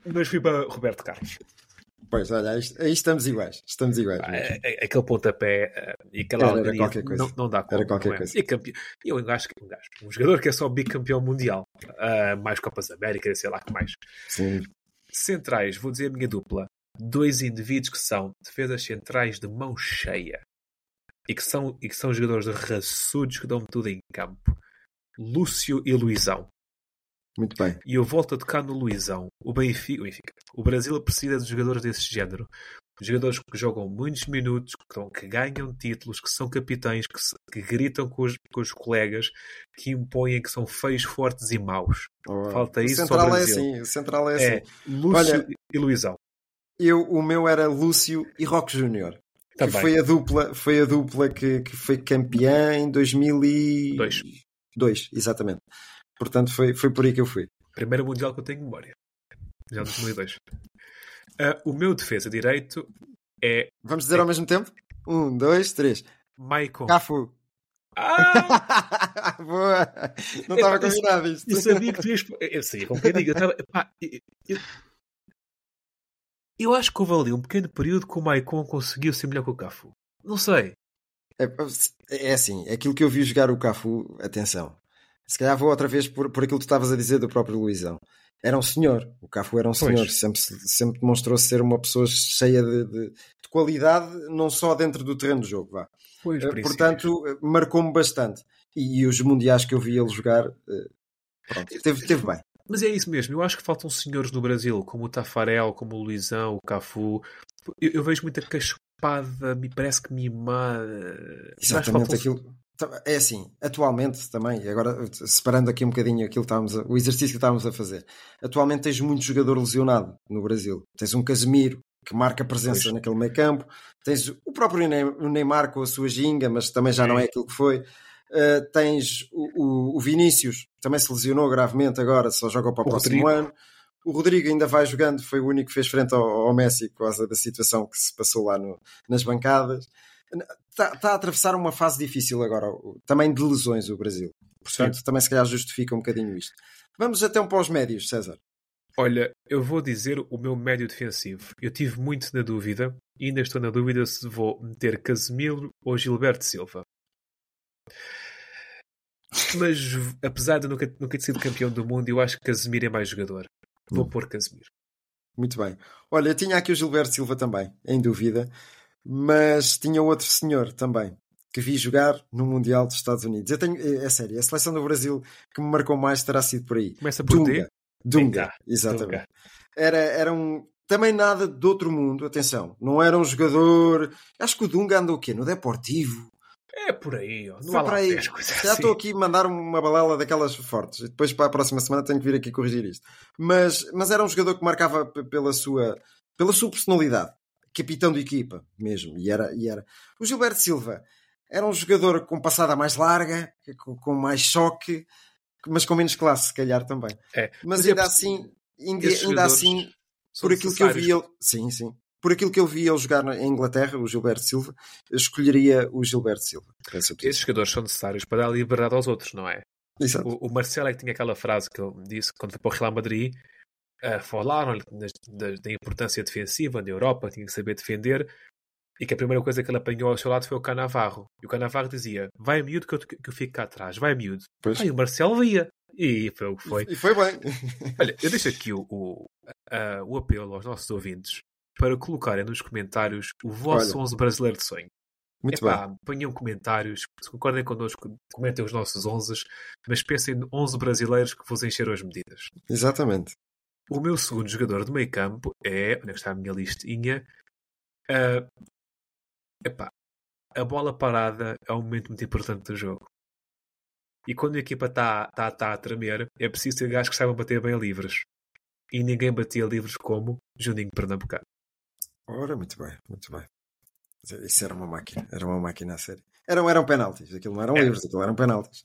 mas fui para Roberto Carlos. Pois, olha, aí, aí estamos iguais. Estamos iguais. Ah, é- é- aquele pontapé ah, e aquela Era- era qualquer coisa. Não, não dá conta. Era qualquer é? coisa. E campe... eu acho que um gajo, um jogador que é só bicampeão mundial, ah, mais Copas América, sei lá que mais. Sim. Centrais, vou dizer a minha dupla. Dois indivíduos que são defesas centrais de mão cheia e que são, e que são jogadores raçudos que dão tudo em campo. Lúcio e Luizão. Muito bem. E eu volto a tocar no Luizão. O Benfica, o, Benfica. o Brasil precisa de jogadores desse género. Jogadores que jogam muitos minutos, que, ganham títulos, que são capitães, que, se- que gritam com os, com os colegas, que impõem que são feios, fortes e maus. Oh, Falta o isso ao central é Brasil. assim. O central é É assim. Lúcio Olha- e Luizão. Eu, o meu era Lúcio e Roque Júnior. Foi a dupla, foi a dupla que, que foi campeã em 2002. Dois. exatamente. Portanto, foi, foi por aí que eu fui. Primeiro Mundial que eu tenho memória. Já em 2002. Ah, o meu defesa direito é Vamos dizer ao mesmo tempo? Um, dois, três. Maicon. Cafu. Ah! *laughs* Boa! Não estava eu- combinado isto. Eu sabia que tu ias. Eu sabia com quem digo. Eu, tava... Epá, eu, eu- eu acho que houve ali um pequeno período que o Maicon conseguiu ser melhor que o Cafu. Não sei. É, é assim, aquilo que eu vi jogar o Cafu, atenção. Se calhar vou outra vez por, por aquilo que tu estavas a dizer do próprio Luizão. Era um senhor, o Cafu era um Pois. senhor, sempre, sempre demonstrou ser uma pessoa cheia de, de- de qualidade, não só dentro do terreno de jogo. Vá. Pois, Eh, princípios. Portanto, eh, marcou-me bastante. E, e os mundiais que eu vi ele jogar, eh, pronto, teve, teve bem. Mas é isso mesmo. Eu acho que faltam senhores no Brasil, como o Tafarel, como o Luizão, o Cafu. Eu, eu vejo muita cachpada, me parece que mimada. Exatamente aquilo. É assim, atualmente também, agora separando aqui um bocadinho aquilo que estávamos a- o exercício que estávamos a fazer. Atualmente tens muito jogador lesionado no Brasil. Tens um Casemiro que marca presença Pois. naquele meio campo. Tens o próprio Neymar com a sua ginga, mas também já não é aquilo que foi. Uh, tens o, o- o Vinícius, também se lesionou gravemente agora, só joga para o, O próximo Rodrigo. ano. O Rodrigo ainda vai jogando, foi o único que fez frente ao, ao Messi por causa da situação que se passou lá no- nas bancadas. Está, está a atravessar uma fase difícil agora, também de lesões, o Brasil. Portanto, também se calhar justifica um bocadinho isto. Vamos até um para os médios, César. Olha, eu vou dizer o meu médio defensivo. Eu tive muito na dúvida e ainda estou na dúvida se vou meter Casemiro ou Gilberto Silva. Mas apesar de nunca, nunca ter sido campeão do mundo, eu acho que Casemiro é mais jogador. Vou Hum. pôr Casemiro. Muito bem. Olha, eu tinha aqui o Gilberto Silva também, em dúvida, mas tinha outro senhor também, que vi jogar no Mundial dos Estados Unidos. Eu tenho, é, é sério, a seleção do Brasil que me marcou mais terá sido por aí. Começa por Dunga. D. Dunga, Dunga. exatamente. Dunga. Era, era um. Também nada de outro mundo, atenção. Não era um jogador. Acho que o Dunga anda o quê? No Deportivo? É por aí, ó. Não Foi há para aí. Já assim. estou aqui a mandar uma balela daquelas fortes. E depois para a próxima semana tenho que vir aqui corrigir isto. Mas, mas era um jogador que marcava pela sua, pela sua personalidade. Capitão de equipa, mesmo. E era, e era. O Gilberto Silva era um jogador com passada mais larga, com, com mais choque, mas com menos classe, se calhar também. É, Mas, mas é ainda por- assim, ainda, ainda assim, por aquilo que eu vi ele. Sim, sim. Por aquilo que eu vi ele jogar na- em Inglaterra, o Gilberto Silva, escolheria o Gilberto Silva. Esses jogadores são necessários para dar liberdade aos outros, não é? Exato. O, o Marcelo é que tinha aquela frase que ele disse quando foi para o Real Madrid. Uh, Falaram-lhe das- da, da importância defensiva na Europa, tinha que saber defender. E que a primeira coisa que ele apanhou ao seu lado foi o Canavarro. E o Canavarro dizia: Vai miúdo que eu, que eu fico cá atrás, vai miúdo. Pois. Aí o Marcelo via. E foi o que foi. E foi bem. *laughs* Olha, eu deixo aqui o, o, a- o apelo aos nossos ouvintes para colocarem nos comentários o vosso Olha. 11 brasileiro de sonho. Muito Epá, bem. ponham comentários, se concordem connosco, comentem os nossos 11, mas pensem em 11 brasileiros que vos encheram as medidas. Exatamente. O meu segundo jogador de meio campo é, onde é que está a minha listinha? Ah, epá, a bola parada é um momento muito importante do jogo. E quando a equipa está tá, tá a tremer, é preciso ter gajos que saibam bater bem livres. E ninguém batia livres como Juninho Pernambucano. Ora, muito bem, muito bem. Isso era uma máquina, era uma máquina a sério. Eram, eram penaltis, aquilo não eram Era. livros, aquilo eram penaltis.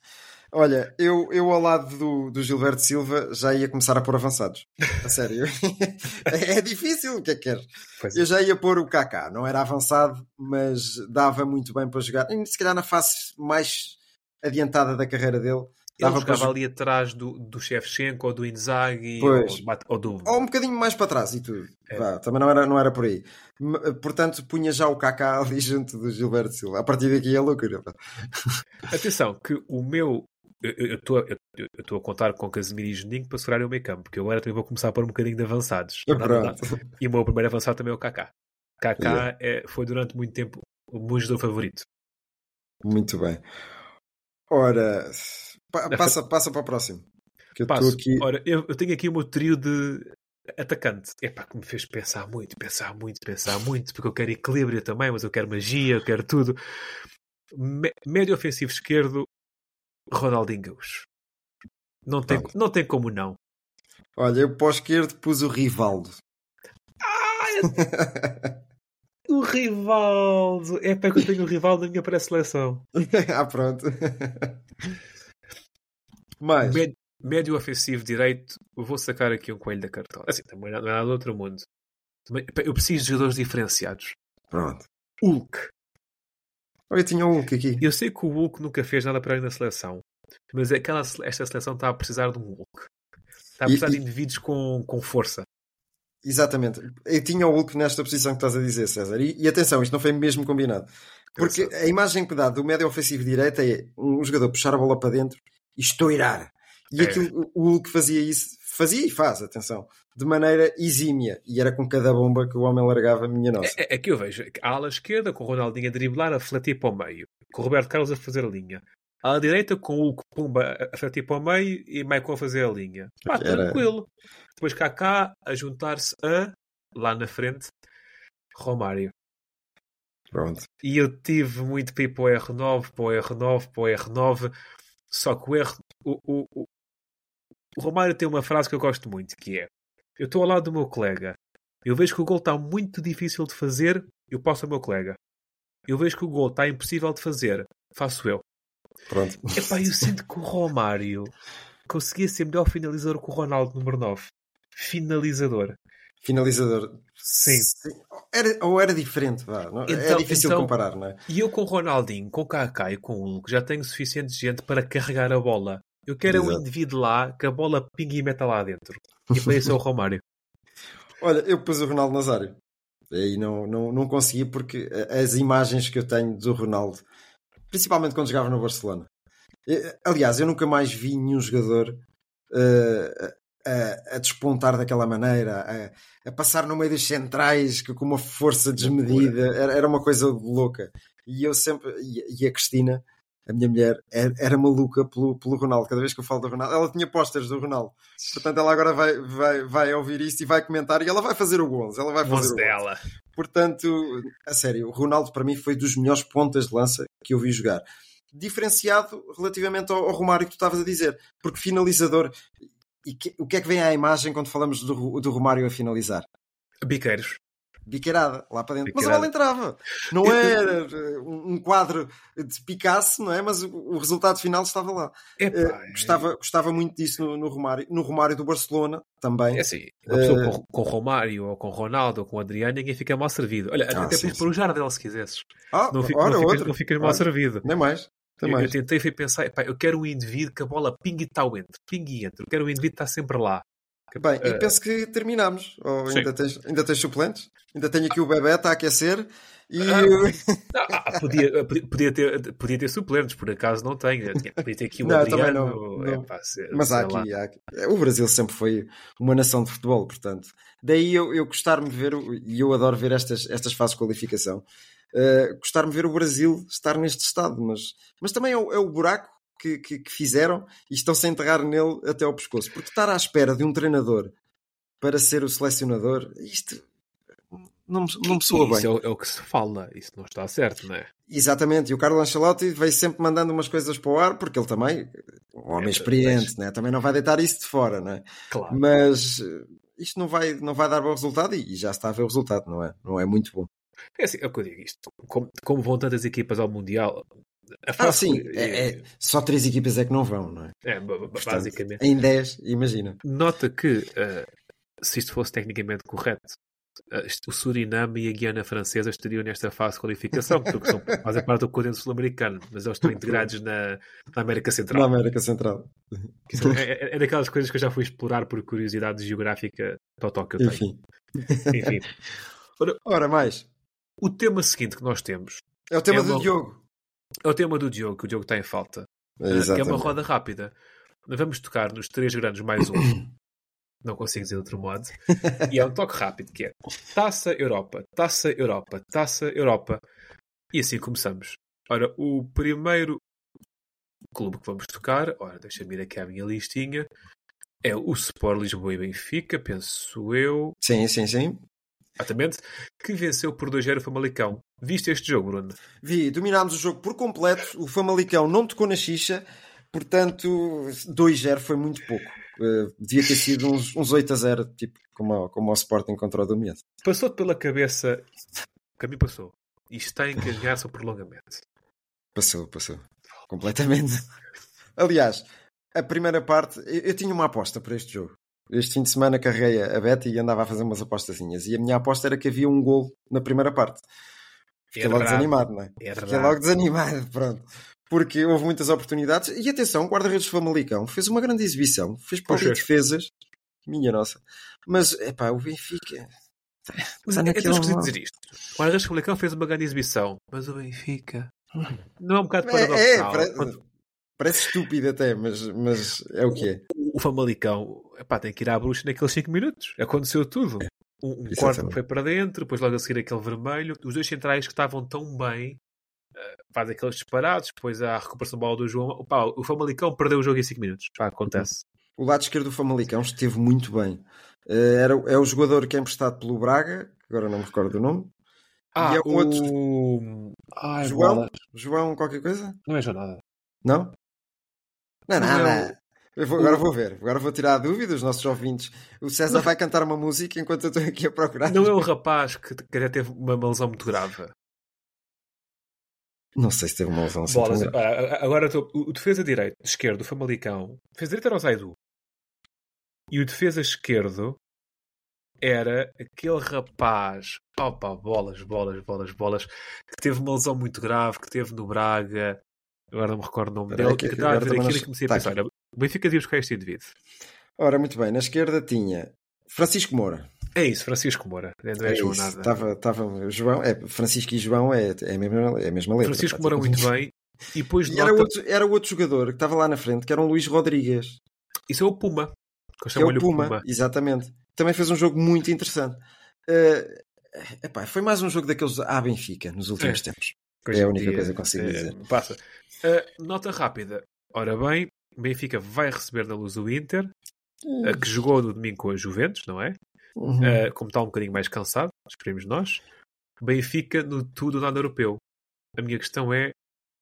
Olha, eu, eu ao lado do, do Gilberto Silva já ia começar a pôr avançados. A sério. *laughs* é, é difícil, o que é que queres? Pois Eu já ia pôr o Kaká, não era avançado, mas dava muito bem para jogar. E se calhar na fase mais adiantada da carreira dele, Ele dava para jogava jogar. ali atrás do, do Shevchenko ou do Inzaghi Pois. ou, do ou do... Ou um bocadinho mais para trás e tudo. É. Vá, também não era, não era por aí. Portanto, punha já o Kaká ali *laughs* junto do Gilberto Silva. A partir daqui é loucura. *laughs* Atenção, que o meu. Eu estou a contar com Casemiro e Juninho para segurar o meio campo, porque eu agora também vou começar a pôr um bocadinho de avançados. Pronto. E o meu primeiro avançado também é o Kaká. Kaká é, foi durante muito tempo o meu jogador favorito. Muito bem. Ora, pa- passa, passa para o próximo. Que eu Passo. aqui. Ora, eu, eu tenho aqui o meu trio de atacante. Epá, que me fez pensar muito, pensar muito, pensar muito, porque eu quero equilíbrio também, mas eu quero magia, eu quero tudo. Me- médio ofensivo esquerdo, Ronaldinho Gaúcho. Não tem, não tem como não. Olha, eu para o esquerdo pus o Rivaldo. *laughs* O Rivaldo! É para que eu tenho o Rivaldo na minha pré-seleção. *laughs* ah, pronto. *laughs* Mais. Médio, médio ofensivo direito, vou sacar aqui um coelho da cartola. Assim, também não é nada do outro mundo. Também- Eu preciso de jogadores diferenciados. Pronto. Hulk. Olha, eu tinha o Hulk aqui. Eu sei que o Hulk nunca fez nada para ir na seleção, mas aquela, esta seleção está a precisar de um Hulk. Está a E- precisar de e- indivíduos com, com força. Exatamente. Eu tinha o Hulk nesta posição que estás a dizer, César. E, e atenção, isto não foi mesmo combinado. Porque a imagem que dá do médio ofensivo direito é um jogador puxar a bola para dentro estourar. E É. aquilo, o Hulk fazia isso, fazia e faz, atenção, de maneira exímia. E era com cada bomba que o homem largava, minha nossa. É, é que eu vejo a ala esquerda com o Ronaldinho a driblar, a flatir para o meio, com o Roberto Carlos a fazer a linha. À direita com o Hulk Pumba a flatir para o meio e Maicon a fazer a linha. Pá, Era- tranquilo. Depois Kaká a juntar-se a, lá na frente, Romário. Pronto. E eu tive muito para ir para o R9, para o R9, para o R9. Só que o R. O, o, o, o Romário tem uma frase que eu gosto muito, que é eu estou ao lado do meu colega. Eu vejo que o gol está muito difícil de fazer, eu passo ao meu colega. Eu vejo que o gol está impossível de fazer, faço eu. Pronto. Epá, eu sinto que o Romário conseguia ser melhor finalizador que o Ronaldo número 9. Finalizador. Finalizador. Sim. Era, ou era diferente, vá. é Então- difícil então- comparar, não é? E eu com o Ronaldinho, com o Kaká e com o Hulk já tenho suficiente gente para carregar a bola. Eu quero é um Exato. indivíduo lá que a bola pingue e meta lá dentro. E para isso é o *laughs* Romário. Olha, eu pus o Ronaldo Nazário. Aí não, não, não consegui porque as imagens que eu tenho do Ronaldo, principalmente quando jogava no Barcelona. Eh, Aliás, eu nunca mais vi nenhum jogador eh, a, a despontar daquela maneira, a, a passar no meio dos centrais que- com uma força desmedida. Era, era uma coisa louca. E eu sempre. E, e a Cristina, a minha mulher, era, era maluca pelo, pelo Ronaldo. Cada vez que eu falo do Ronaldo, ela tinha pósteres do Ronaldo. Portanto, ela agora vai, vai, vai ouvir isto e vai comentar e ela vai fazer o 11. Ela vai fazer o 11. dela. Portanto, a sério, o Ronaldo para mim foi dos melhores pontas de lança que eu vi jogar. Diferenciado relativamente ao, ao Romário que tu estavas a dizer. Porque finalizador. E que- o que é que vem à imagem quando falamos do, do Romário a finalizar? Biqueiros. Biqueirada, lá para dentro. Biqueirada. Mas a bola entrava. Não era eh, um quadro de Picasso, não é? Mas o, o resultado final estava lá. Epá, Eh, gostava, gostava muito disso no, no Romário. No Romário do Barcelona também. É assim, uma pessoa Eh, com, com Romário ou com Ronaldo ou com Adriano, ninguém fica mal servido. Olha, Ah, até sim, podias pôr o Jardel se quisesses. Ah, Não, fi- ora, não, ficas, outro. não ficas mal Olha, servido. Nem mais. Eu, eu tentei pensar, epá, eu quero um indivíduo que a bola pingue e tal entre. Pingue e entre. Eu quero um indivíduo que está sempre lá. Bem, e Uh, penso que terminamos. Ou ainda tens, ainda tens suplentes? Ainda tenho aqui o bebê, está a aquecer. E Ah, *laughs* ah, podia, podia, podia ter, podia ter suplentes, por acaso não tenho. Podia ter aqui o Não, Adriano. não- não. epá, se- Mas há aqui, há aqui- O Brasil sempre foi uma nação de futebol, portanto. Daí eu, eu gostar-me de ver, e eu adoro ver estas, estas fases de qualificação, uh, gostar-me de ver o Brasil estar neste estado, mas, mas também é o, é o buraco que, que, que fizeram e estão-se a enterrar nele até ao pescoço. Porque estar à espera de um treinador para ser o selecionador, isto não, me- não me soa bem. Isso é o, é o que se fala, isso não está certo, não é? Exatamente, e o Carlo Ancelotti veio sempre mandando umas coisas para o ar, porque ele também, um homem É, experiente, né? também não vai deitar isso de fora, né? Claro. mas eh, isto não vai, não vai dar bom resultado e, e já está a ver o resultado, não é? Não é muito bom. É assim, é o que eu digo isto. Como, como vão tantas equipas ao Mundial, Ah, sim, é, é- só três equipas é que não vão, não é? é, Portanto, basicamente. Em 10, imagina. Nota que, eh, se isto fosse tecnicamente correto, isto- o Suriname e a Guiana Francesa estariam nesta fase de qualificação, porque são, *laughs* fazem parte do continente sul-americano, mas eles estão integrados na, na América Na Central. América Central. É, é- é daquelas coisas que eu já fui explorar por curiosidade geográfica totó que eu tenho. Enfim. Enfim. *laughs* Ora, mais. O tema seguinte que nós temos É o tema É do uma- Diogo. é o tema do Diogo, que o Diogo está em falta. É, que é uma roda rápida. Vamos tocar nos três grandes mais um. *coughs* Não consigo dizer de outro modo. E é um toque rápido que é Taça Europa, Taça Europa, Taça Europa. E assim começamos. Ora, o primeiro clube que vamos tocar, ora, deixa-me ir aqui à minha listinha, é o Sport Lisboa e Benfica, penso eu, Sim, sim, sim. Exatamente, que venceu por 2-0 o Famalicão. Viste este jogo, Bruno? Vi, dominámos o jogo por completo. O Famalicão não tocou na xixa, portanto, 2-0 foi muito pouco. Eh, devia ter sido uns, uns 8 a 0, tipo como, como ao Sporting contra o Domiense. Passou-te pela cabeça, a mim passou, isto tem que ganhar-se ao prolongamento. Passou, passou. Completamente. Aliás, a primeira parte, eu, eu tinha uma aposta para este jogo. Este fim de semana carreguei a Betty e andava a fazer umas apostazinhas. E a minha aposta era que havia um gol na primeira parte. Fiquei É logo verdade. desanimado, não é? É Fiquei verdade. logo desanimado, *laughs* pronto. Porque houve muitas oportunidades. E atenção, o guarda-redes Famalicão fez uma grande exibição. Fez é. defesas. Minha nossa. Mas, epá, o Benfica... *laughs* Mas é, é esquisito dizer isto. O Guarda-redes Famalicão fez uma grande exibição, mas o Benfica *laughs* não é um bocado É, é, paradoxal. parece, parece estúpido até, mas, mas é o que é. o Famalicão epá, tem que ir à bruxa naqueles 5 minutos. Aconteceu tudo. Um, um corte que foi para dentro, depois logo a seguir aquele vermelho. Os dois centrais que estavam tão bem faz aqueles disparados, depois a recuperação de bola do João. Pá, o Famalicão perdeu o jogo em 5 minutos. Pá, acontece. O lado esquerdo do Famalicão esteve muito bem. Eh, Era, é o jogador que é emprestado pelo Braga, que agora não me recordo do nome. Ah, E é outro- o... Ai, João? bola. João qualquer coisa? Não é nada. Não? Não é Não, nada. Eu vou- agora vou ver. Agora vou tirar a dúvida dos nossos ouvintes. O César vai cantar uma música enquanto eu estou aqui a procurar. Não é o rapaz que, que até teve uma lesão muito grave. Não sei se teve uma lesão assim Bolas. grave. Ora, agora estou- o defesa direito, esquerdo, o Famalicão. O defesa direito era o Zaidu. E o defesa esquerdo era aquele rapaz. Opa, bolas, bolas, bolas, bolas. Que teve uma lesão muito grave, que teve no Braga. Agora não me recordo o nome Espera aí, dele. que Que estava a agora ver também aquilo não e comecei a tá pensar: aqui. olha, o Benfica devia buscar este indivíduo. Ora, muito bem. Na esquerda tinha Francisco Moura. É isso, Francisco Moura. Não é, João isso. nada. Estava, estava, João, é, Francisco e João é, é, a, mesma, é a mesma letra. Francisco Moura muito bem. E depois E era nota- outro, era outro jogador que estava lá na frente, que era um Luís Rodrigues. Isso é o Puma. Que que é o chamo-lhe Puma, exatamente. Também fez um jogo muito interessante. Eh, epá, foi mais um jogo daqueles à Benfica nos últimos É. tempos. É a única dia, coisa que consigo eh, dizer. Passa. Uh, nota rápida. Ora bem, Benfica vai receber na luz o Inter, uh, que jogou no domingo com a Juventus, não é? Uhum. Uh, como está um bocadinho mais cansado, esperemos nós. Benfica no tudo ou nada europeu. A minha questão é: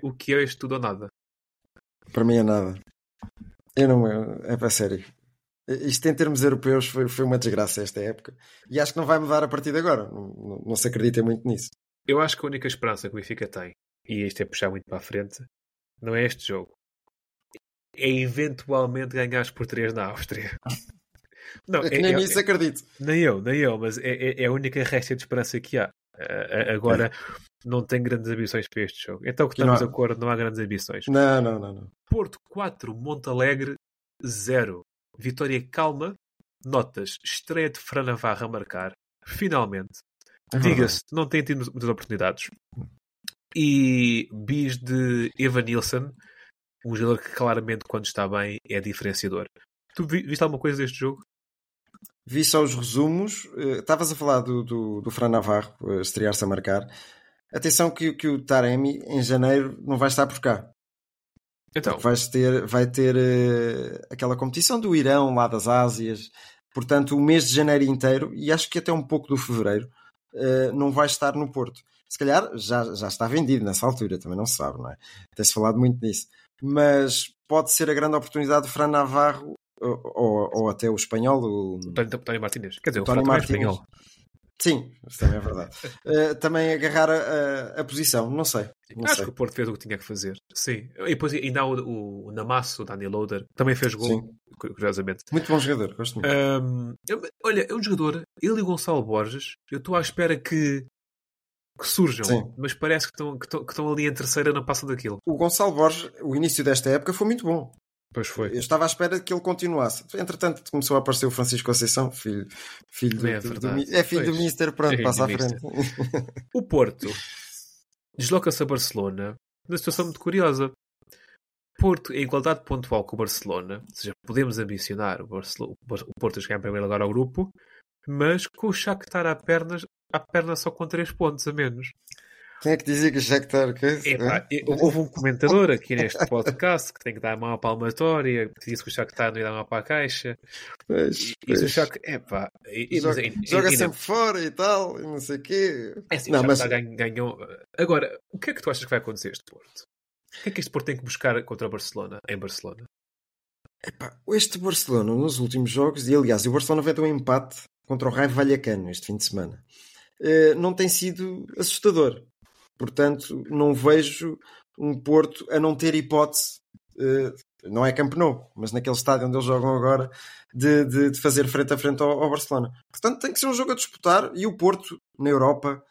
o que é este tudo ou nada? Para mim é nada. Eu não. É para sério. Isto em termos europeus foi, foi uma desgraça esta época. E acho que não vai mudar a partir de agora. Não, não, não se acredita muito nisso. Eu acho que a única esperança que o Benfica tem, e isto é puxar muito para a frente, não é este jogo. É eventualmente ganhares por 3 na Áustria. *laughs* Não, É que nem nisso acredito. Nem eu, nem eu, mas é, é- é a única resta de esperança que há. Eh, agora, não tenho grandes ambições para este jogo. Então, que estamos de acordo, não há grandes ambições. Não, não, não. não. Porto 4, Monte Alegre 0. Vitória calma Notas, estreia de Fran Navarro a marcar. Finalmente. É Diga-se, não tem tido muitas oportunidades. E bis de Evan Nilsson, um jogador que claramente, quando está bem, é diferenciador. Tu vi- viste alguma coisa deste jogo? Vi só os resumos. Eh, Estavas a falar do, do, do Fran Navarro eh, estrear-se a marcar. Atenção que, que o Taremi em janeiro não vai estar por cá. Então, Vais ter, vai ter eh, aquela competição do Irão, lá das Ásias. Portanto, o mês de janeiro inteiro, e acho que até um pouco do fevereiro, eh, não vai estar no Porto. Se calhar já, já está vendido nessa altura, também não se sabe, não é? Tem-se falado muito nisso. Mas pode ser a grande oportunidade do Fran Navarro, ou, ou, ou até o espanhol, o, Tony Martinez. Quer dizer, o Fran também é Martínez. espanhol. Sim, isso também é verdade. *laughs* Eh, também agarrar a, a- a posição, não sei. Não Acho sei. que o Porto fez o que tinha que fazer. Sim. E depois ainda há o, o Namasso, o Daniel Loader, também fez gol, Sim. curiosamente. Muito bom jogador, gosto muito. Ahm, eu- olha, é um jogador, ele e o Gonçalo Borges, eu estou à espera que, que surjam, Sim. mas parece que estão, que, estão, que estão ali em terceira, não passam daquilo. O Gonçalo Borges, o início desta época foi muito bom. Pois foi. Eu estava à espera que ele continuasse. Entretanto, começou a aparecer o Francisco Conceição, filho, filho do, É do- do é filho do. Mister, pronto, Filho passa à frente. *laughs* O Porto desloca-se a Barcelona numa situação muito curiosa. Porto, em igualdade pontual com o Barcelona, ou seja, podemos ambicionar o, Barcelo- o Bar- o Porto a chegar em primeiro lugar ao grupo, mas com o Shakhtar à perna, à perna só com 3 pontos a menos. Quem é que dizia que o Shakhtar... Que, Epá, e- houve um comentador aqui neste podcast que tem que dar a mão à palmatória, que disse que o Shakhtar não ia dar uma para a caixa. Pois, E, e pois. o Shakhtar, epá, e, e, joga, mas ainda- joga ainda- sempre fora e tal, e não sei o quê. É assim, Não, o mas- Shakhtar ganhou, ganhou. Agora, o que é que tu achas que vai acontecer este Porto? O que é que este Porto tem que buscar contra o Barcelona, em Barcelona? Epá, este Barcelona, nos últimos jogos, e aliás, o Barcelona veio de um empate contra o Raio Vallecano este fim de semana, eh, não tem sido assustador. Portanto, não vejo um Porto a não ter hipótese, eh, não é Camp Nou, mas naquele estádio onde eles jogam agora, de, de- de fazer frente a frente ao, ao Barcelona. Portanto, tem que ser um jogo a disputar e o Porto, na Europa,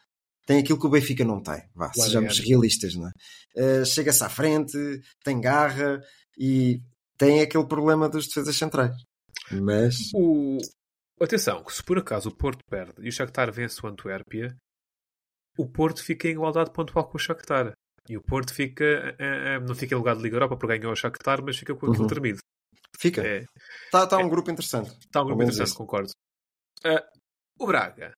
tem aquilo que o Benfica não tem. Vá, Claro, sejamos é. realistas, não é? Eh, Chega-se à frente, tem garra e tem aquele problema dos defesas centrais. Mas O... Atenção, que se por acaso o Porto perde e o Shakhtar vence o Antuérpia, o Porto fica em igualdade pontual com o Shakhtar. E o Porto fica, eh, eh, não fica em lugar de Liga Europa porque ganhou o Shakhtar, mas fica com aquilo Uhum. tremido. fica. É, Está tá um É. grupo interessante. Está um grupo interessante, isso. concordo. Ah, o Braga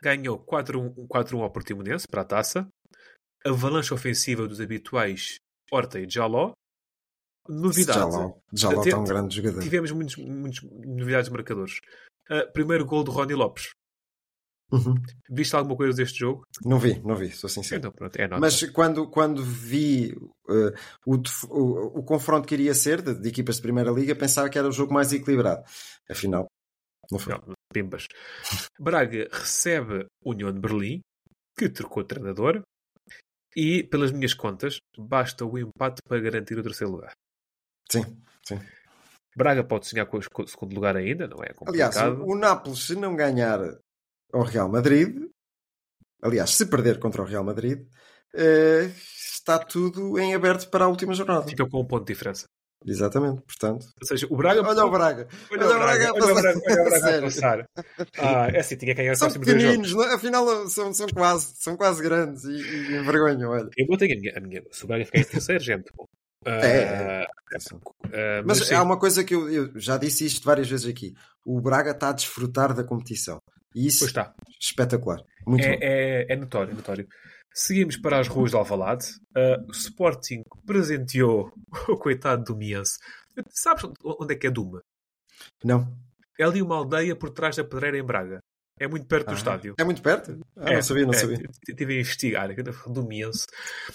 ganhou 4-1 4-1 ao Portimonense para a taça. Avalanche ofensiva dos habituais Horta e Jaló. Novidade. Jaló, Jaló está um grande jogador. Tivemos muitos, muitos novidades de marcadores. Ah, primeiro gol do Rony Lopes. Uhum. Viste alguma coisa deste jogo? Não vi, não vi, sou sincero. Então, pronto, é. Mas quando, quando vi eh, o, o, o confronto que iria ser de, de equipas de Primeira Liga, pensava que era o jogo mais equilibrado. Afinal, não foi. Não, pimbas. Braga recebe União de Berlim, que trocou treinador. E, pelas minhas contas, basta o empate para garantir o terceiro lugar. Sim, sim. Braga pode sonhar com o segundo lugar ainda, não é Aliás, complicado. o, o Nápoles, se não ganhar ao Real Madrid, aliás, se perder contra o Real Madrid, eh, está tudo em aberto para a última jornada. Fica com um ponto de diferença. Exatamente, portanto. Ou seja, o Braga. Olha o Braga. Olha o Braga, olha o Braga, olha o Braga a *laughs* passar. Ah, é assim, tinha que ganhar os São próximos dois jogos. é? afinal são, são, quase, são quase grandes e, e envergonham, olha. Eu a minha, a minha. Se o Braga ficar em terceiro, gente. bom. Ah, É, é. ah, Mas, sim. há uma coisa que eu, eu já disse isto várias vezes aqui: o Braga está a desfrutar da competição e isso está. espetacular. Muito. É, é, é notório, notório. Seguimos para as ruas de Alvalade. Uh, o Sporting presenteou o coitado do Miense. Sabes onde é que é Duma? Não. É ali uma aldeia por trás da Pedreira em Braga. É muito perto do Ah, estádio. É muito perto? Ah, É, não sabia, não é, sabia. Estive a investigar. Do Miense.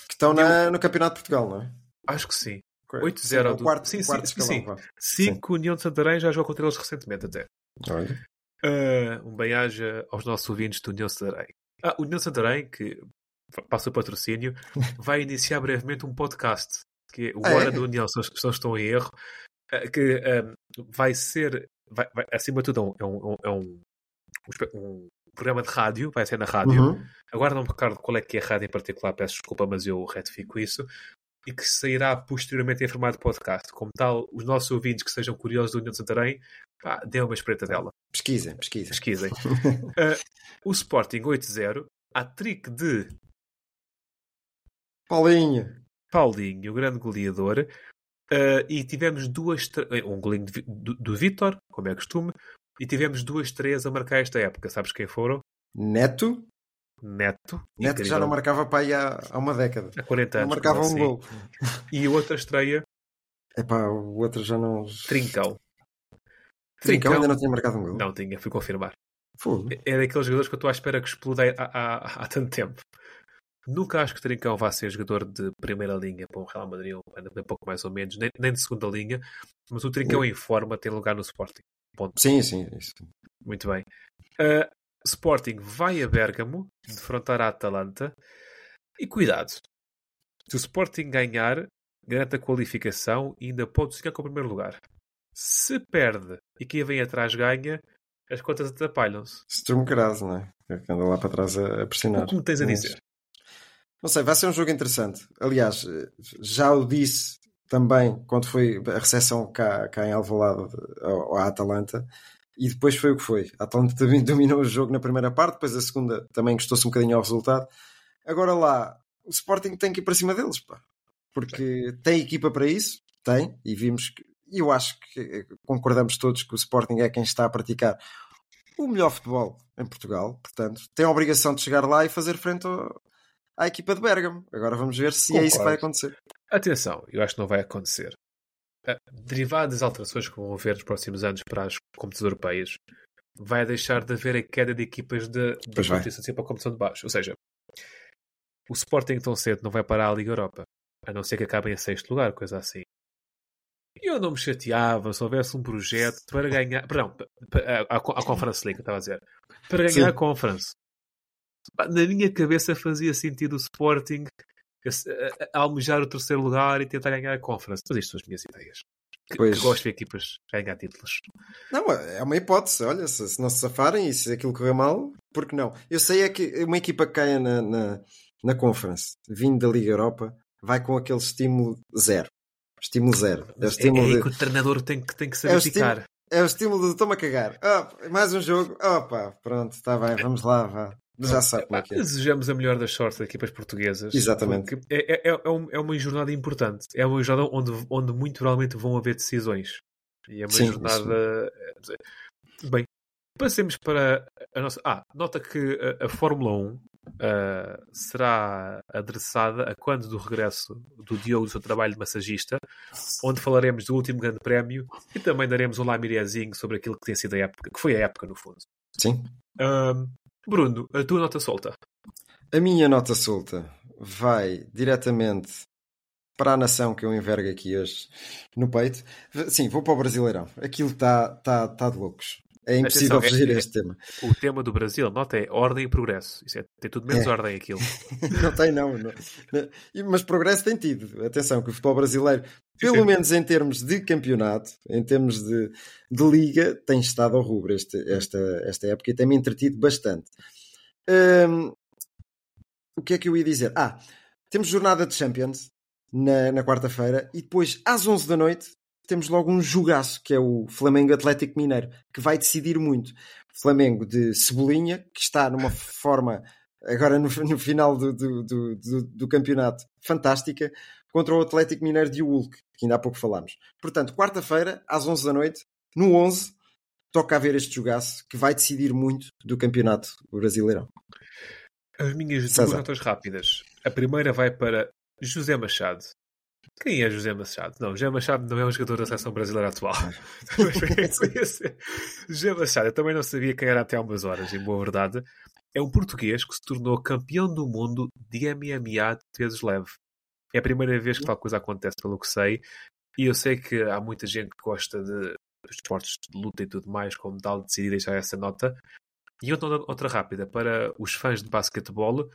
Que estão na- no Campeonato de Portugal, não é? Acho que sim. Sim, 8-0 é o do- quarto, Sim, quarto sim, sim. vá. 5 União de Santarém já jogou contra eles recentemente até. Olha. Uh, um bem-aja aos nossos ouvintes do União de Santarém. Ah, União de Santarém, que passa o patrocínio, *laughs* vai iniciar brevemente um podcast, que é o Ah, é? Hora da União, se não- estou em erro, uh, que um, vai ser, vai, vai- acima de tudo, é um, é um, um, um programa de rádio, vai ser na rádio. Uhum. Agora não me recordo qual é que é a rádio em particular, peço desculpa, mas eu retifico isso. E que sairá posteriormente em formato podcast. Como tal, os nossos ouvintes que sejam curiosos do União de Santarém Ah, dê uma espreita dela. Pesquisem, pesquisem. Pesquisem. *laughs* uh, o Sporting 8-0, a trick de Paulinho. Paulinho, o grande goleador. Uh, e tivemos duas. Um golinho do, do Vitor, como é costume. E tivemos duas três a marcar esta época. Sabes quem foram? Neto. Neto. Neto que já não marcava para aí há, há uma década. Há 40 anos. Não marcava um assim. gol. E outra estreia. Epá, o outro já não. Trincão. Trincão ainda não tinha marcado um gol. Não tinha, fui confirmar. Fogo. É daqueles jogadores que eu estou à espera que exploda há, há, há tanto tempo. Nunca acho que Trincão vá ser jogador de primeira linha para o Real Madrid, ou um pouco mais ou menos, nem, nem de segunda linha, mas o Trincão em forma tem lugar no Sporting. Ponto. Sim, sim. Isso. Muito bem. Uh, Sporting vai a Bergamo defrontar a Atalanta e cuidado. Se o Sporting ganhar, garante a qualificação e ainda pode ficar com o primeiro lugar. Se perde e quem vem atrás ganha, as contas atrapalham-se. Sturm Graz, não é? Que anda lá para trás a, a pressionar. O que me tens a dizer? Não sei, vai ser um jogo interessante. Aliás, já o disse também quando foi a recepção cá, cá em Alvalade à Atalanta e depois foi o que foi. A Atalanta também *laughs* dominou o jogo na primeira parte, depois a segunda também gostou-se um bocadinho ao resultado. Agora lá, o Sporting tem que ir para cima deles, pá. porque tem equipa para isso, tem, e vimos que, e eu acho que concordamos todos que o Sporting é quem está a praticar o melhor futebol em Portugal, portanto, tem a obrigação de chegar lá e fazer frente ao, à equipa de Bergamo. Agora vamos ver se Concordo. é isso que vai acontecer. Atenção, eu acho que não vai acontecer. Derivado das alterações que vão haver nos próximos anos para as competições europeias, vai deixar de haver a queda de equipas de, de competição para a competição de baixo. Ou seja, o Sporting tão cedo não vai parar a Liga Europa, a não ser que acabem em sexto lugar, coisa assim. Eu não me chateava se houvesse um projeto *laughs* para ganhar. Perdão, a, a, a Conference League, estava a dizer. Para ganhar Sim. a Conference. Na minha cabeça fazia sentido o Sporting almejar o terceiro lugar e tentar ganhar a Conference. Mas isto são as minhas ideias. Que, pois. que gosto de equipas ganhar títulos. Não, é uma hipótese. Olha, se, se não se safarem e se aquilo correr mal, por que não? Eu sei é que uma equipa que caia na, na, na Conference, vindo da Liga Europa, vai com aquele estímulo zero. Estímulo zero. É, o estímulo é, é de... que o treinador tem que, tem que saber é ficar. É o estímulo de toma a cagar. Oh, mais um jogo. Opa, pronto, está bem, vamos lá, vá. Já sabe como é que é. Desejamos a melhor das sortes das equipas portuguesas. Exatamente. É, é, é, é, uma jornada importante. É uma jornada onde, onde muito provavelmente vão haver decisões. E é uma Sim, jornada. Sim. Bem, passemos para a nossa. Ah, nota que a, a Fórmula 1 uh, será adressada a quando do regresso do Diogo do seu trabalho de massagista, onde falaremos do último grande prémio e também daremos um lamiriezinho sobre aquilo que tem sido a época, que foi a época no fundo. Sim. Um, Bruno, a tua nota solta. A minha nota solta vai diretamente para a nação que eu envergo aqui hoje no peito. Sim, vou para o Brasileirão. Aquilo está tá, tá de loucos. É impossível Atenção, fugir é, a este tema. O tema do Brasil, nota é ordem e progresso. Isso é, tem tudo menos é. ordem aquilo. *laughs* não tem, não, não, Mas progresso tem tido. Atenção, que o futebol brasileiro, pelo menos em termos de campeonato, em termos de, de liga, tem estado ao rubro este, esta, esta época e tem-me entretido bastante. Hum, o que é que eu ia dizer? Ah, temos jornada de Champions na, na quarta-feira e depois às 11 da noite temos logo um jogaço, que é o Flamengo Atlético Mineiro, que vai decidir muito. Flamengo de Cebolinha, que está numa forma, agora no, *laughs* no final do, do, do, do, campeonato, fantástica, contra o Atlético Mineiro de Hulk, que ainda há pouco falámos. Portanto, quarta-feira, às 11 da noite, no 11, toca a ver este jogaço, que vai decidir muito do campeonato brasileirão. As minhas duas notas rápidas. A primeira vai para José Machado, quem é José Machado? Não, José Machado não é um jogador da seleção brasileira atual. *laughs* José Machado, eu também não sabia quem era até há umas horas, em boa verdade. É um português que se tornou campeão do mundo de MMA de pesos leve. É a primeira vez que tal coisa acontece, pelo que sei. E eu sei que há muita gente que gosta de, esportes de luta e tudo mais, como tal, decidi deixar essa nota. E outra, outra rápida, para os fãs de basquetebol,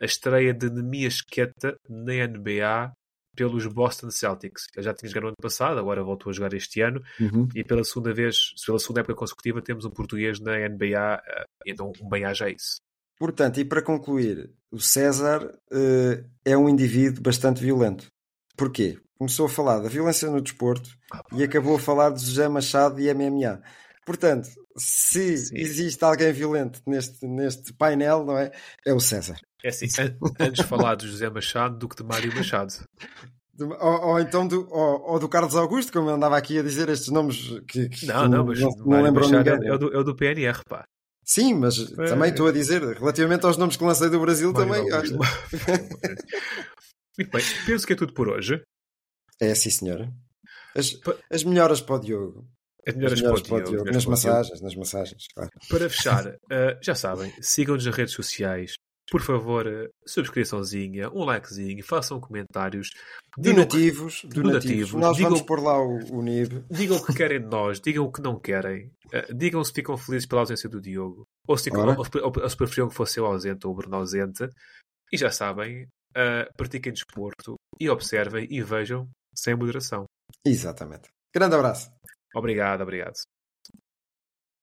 a estreia de Nemias Queta na NBA pelos Boston Celtics. Ele já tinha jogado no ano passado, agora voltou a jogar este ano uhum. e pela segunda vez, pela segunda época consecutiva, temos um português na NBA, eh, então um bem haja isso. Portanto, e para concluir, o César uh, é um indivíduo bastante violento. Porquê? Começou a falar da violência no desporto ah, e acabou a falar de José Machado e MMA. Portanto, se Sim. existe alguém violento neste, neste painel, não é? É o César. É assim, an- antes falar de José Machado do que de Mário Machado. Ou, ou então do, ou, ou do Carlos Augusto, como eu andava aqui a dizer estes nomes que, que Não, não, mas não, não Machado ninguém. é, é o do, é o do PNR, pá. Sim, mas É. também estou a dizer, relativamente aos nomes que lancei do Brasil, Mário também. Augusto. olha, *laughs* Muito bem, penso que é tudo por hoje. É sim, senhora. As, as melhoras para o Diogo. As As melhores melhoras para o Diogo, Nas massagens, nas massagens, claro. Para fechar, eh, já sabem, sigam-nos nas redes sociais. Por favor, eh, subscriçãozinha, um likezinho, façam comentários. Que- Donativos, donativos. Nós Digam- vamos pôr lá o, o NIB. Digam o que querem de nós, digam o que não querem. Eh, digam se ficam felizes pela ausência do Diogo. Ou se, ficam, ou, ou- se preferiam que fosse eu ausente ou o Bruno ausente. E já sabem, eh, pratiquem desporto e observem e vejam sem moderação. Exatamente. Grande abraço. Obrigado, obrigado.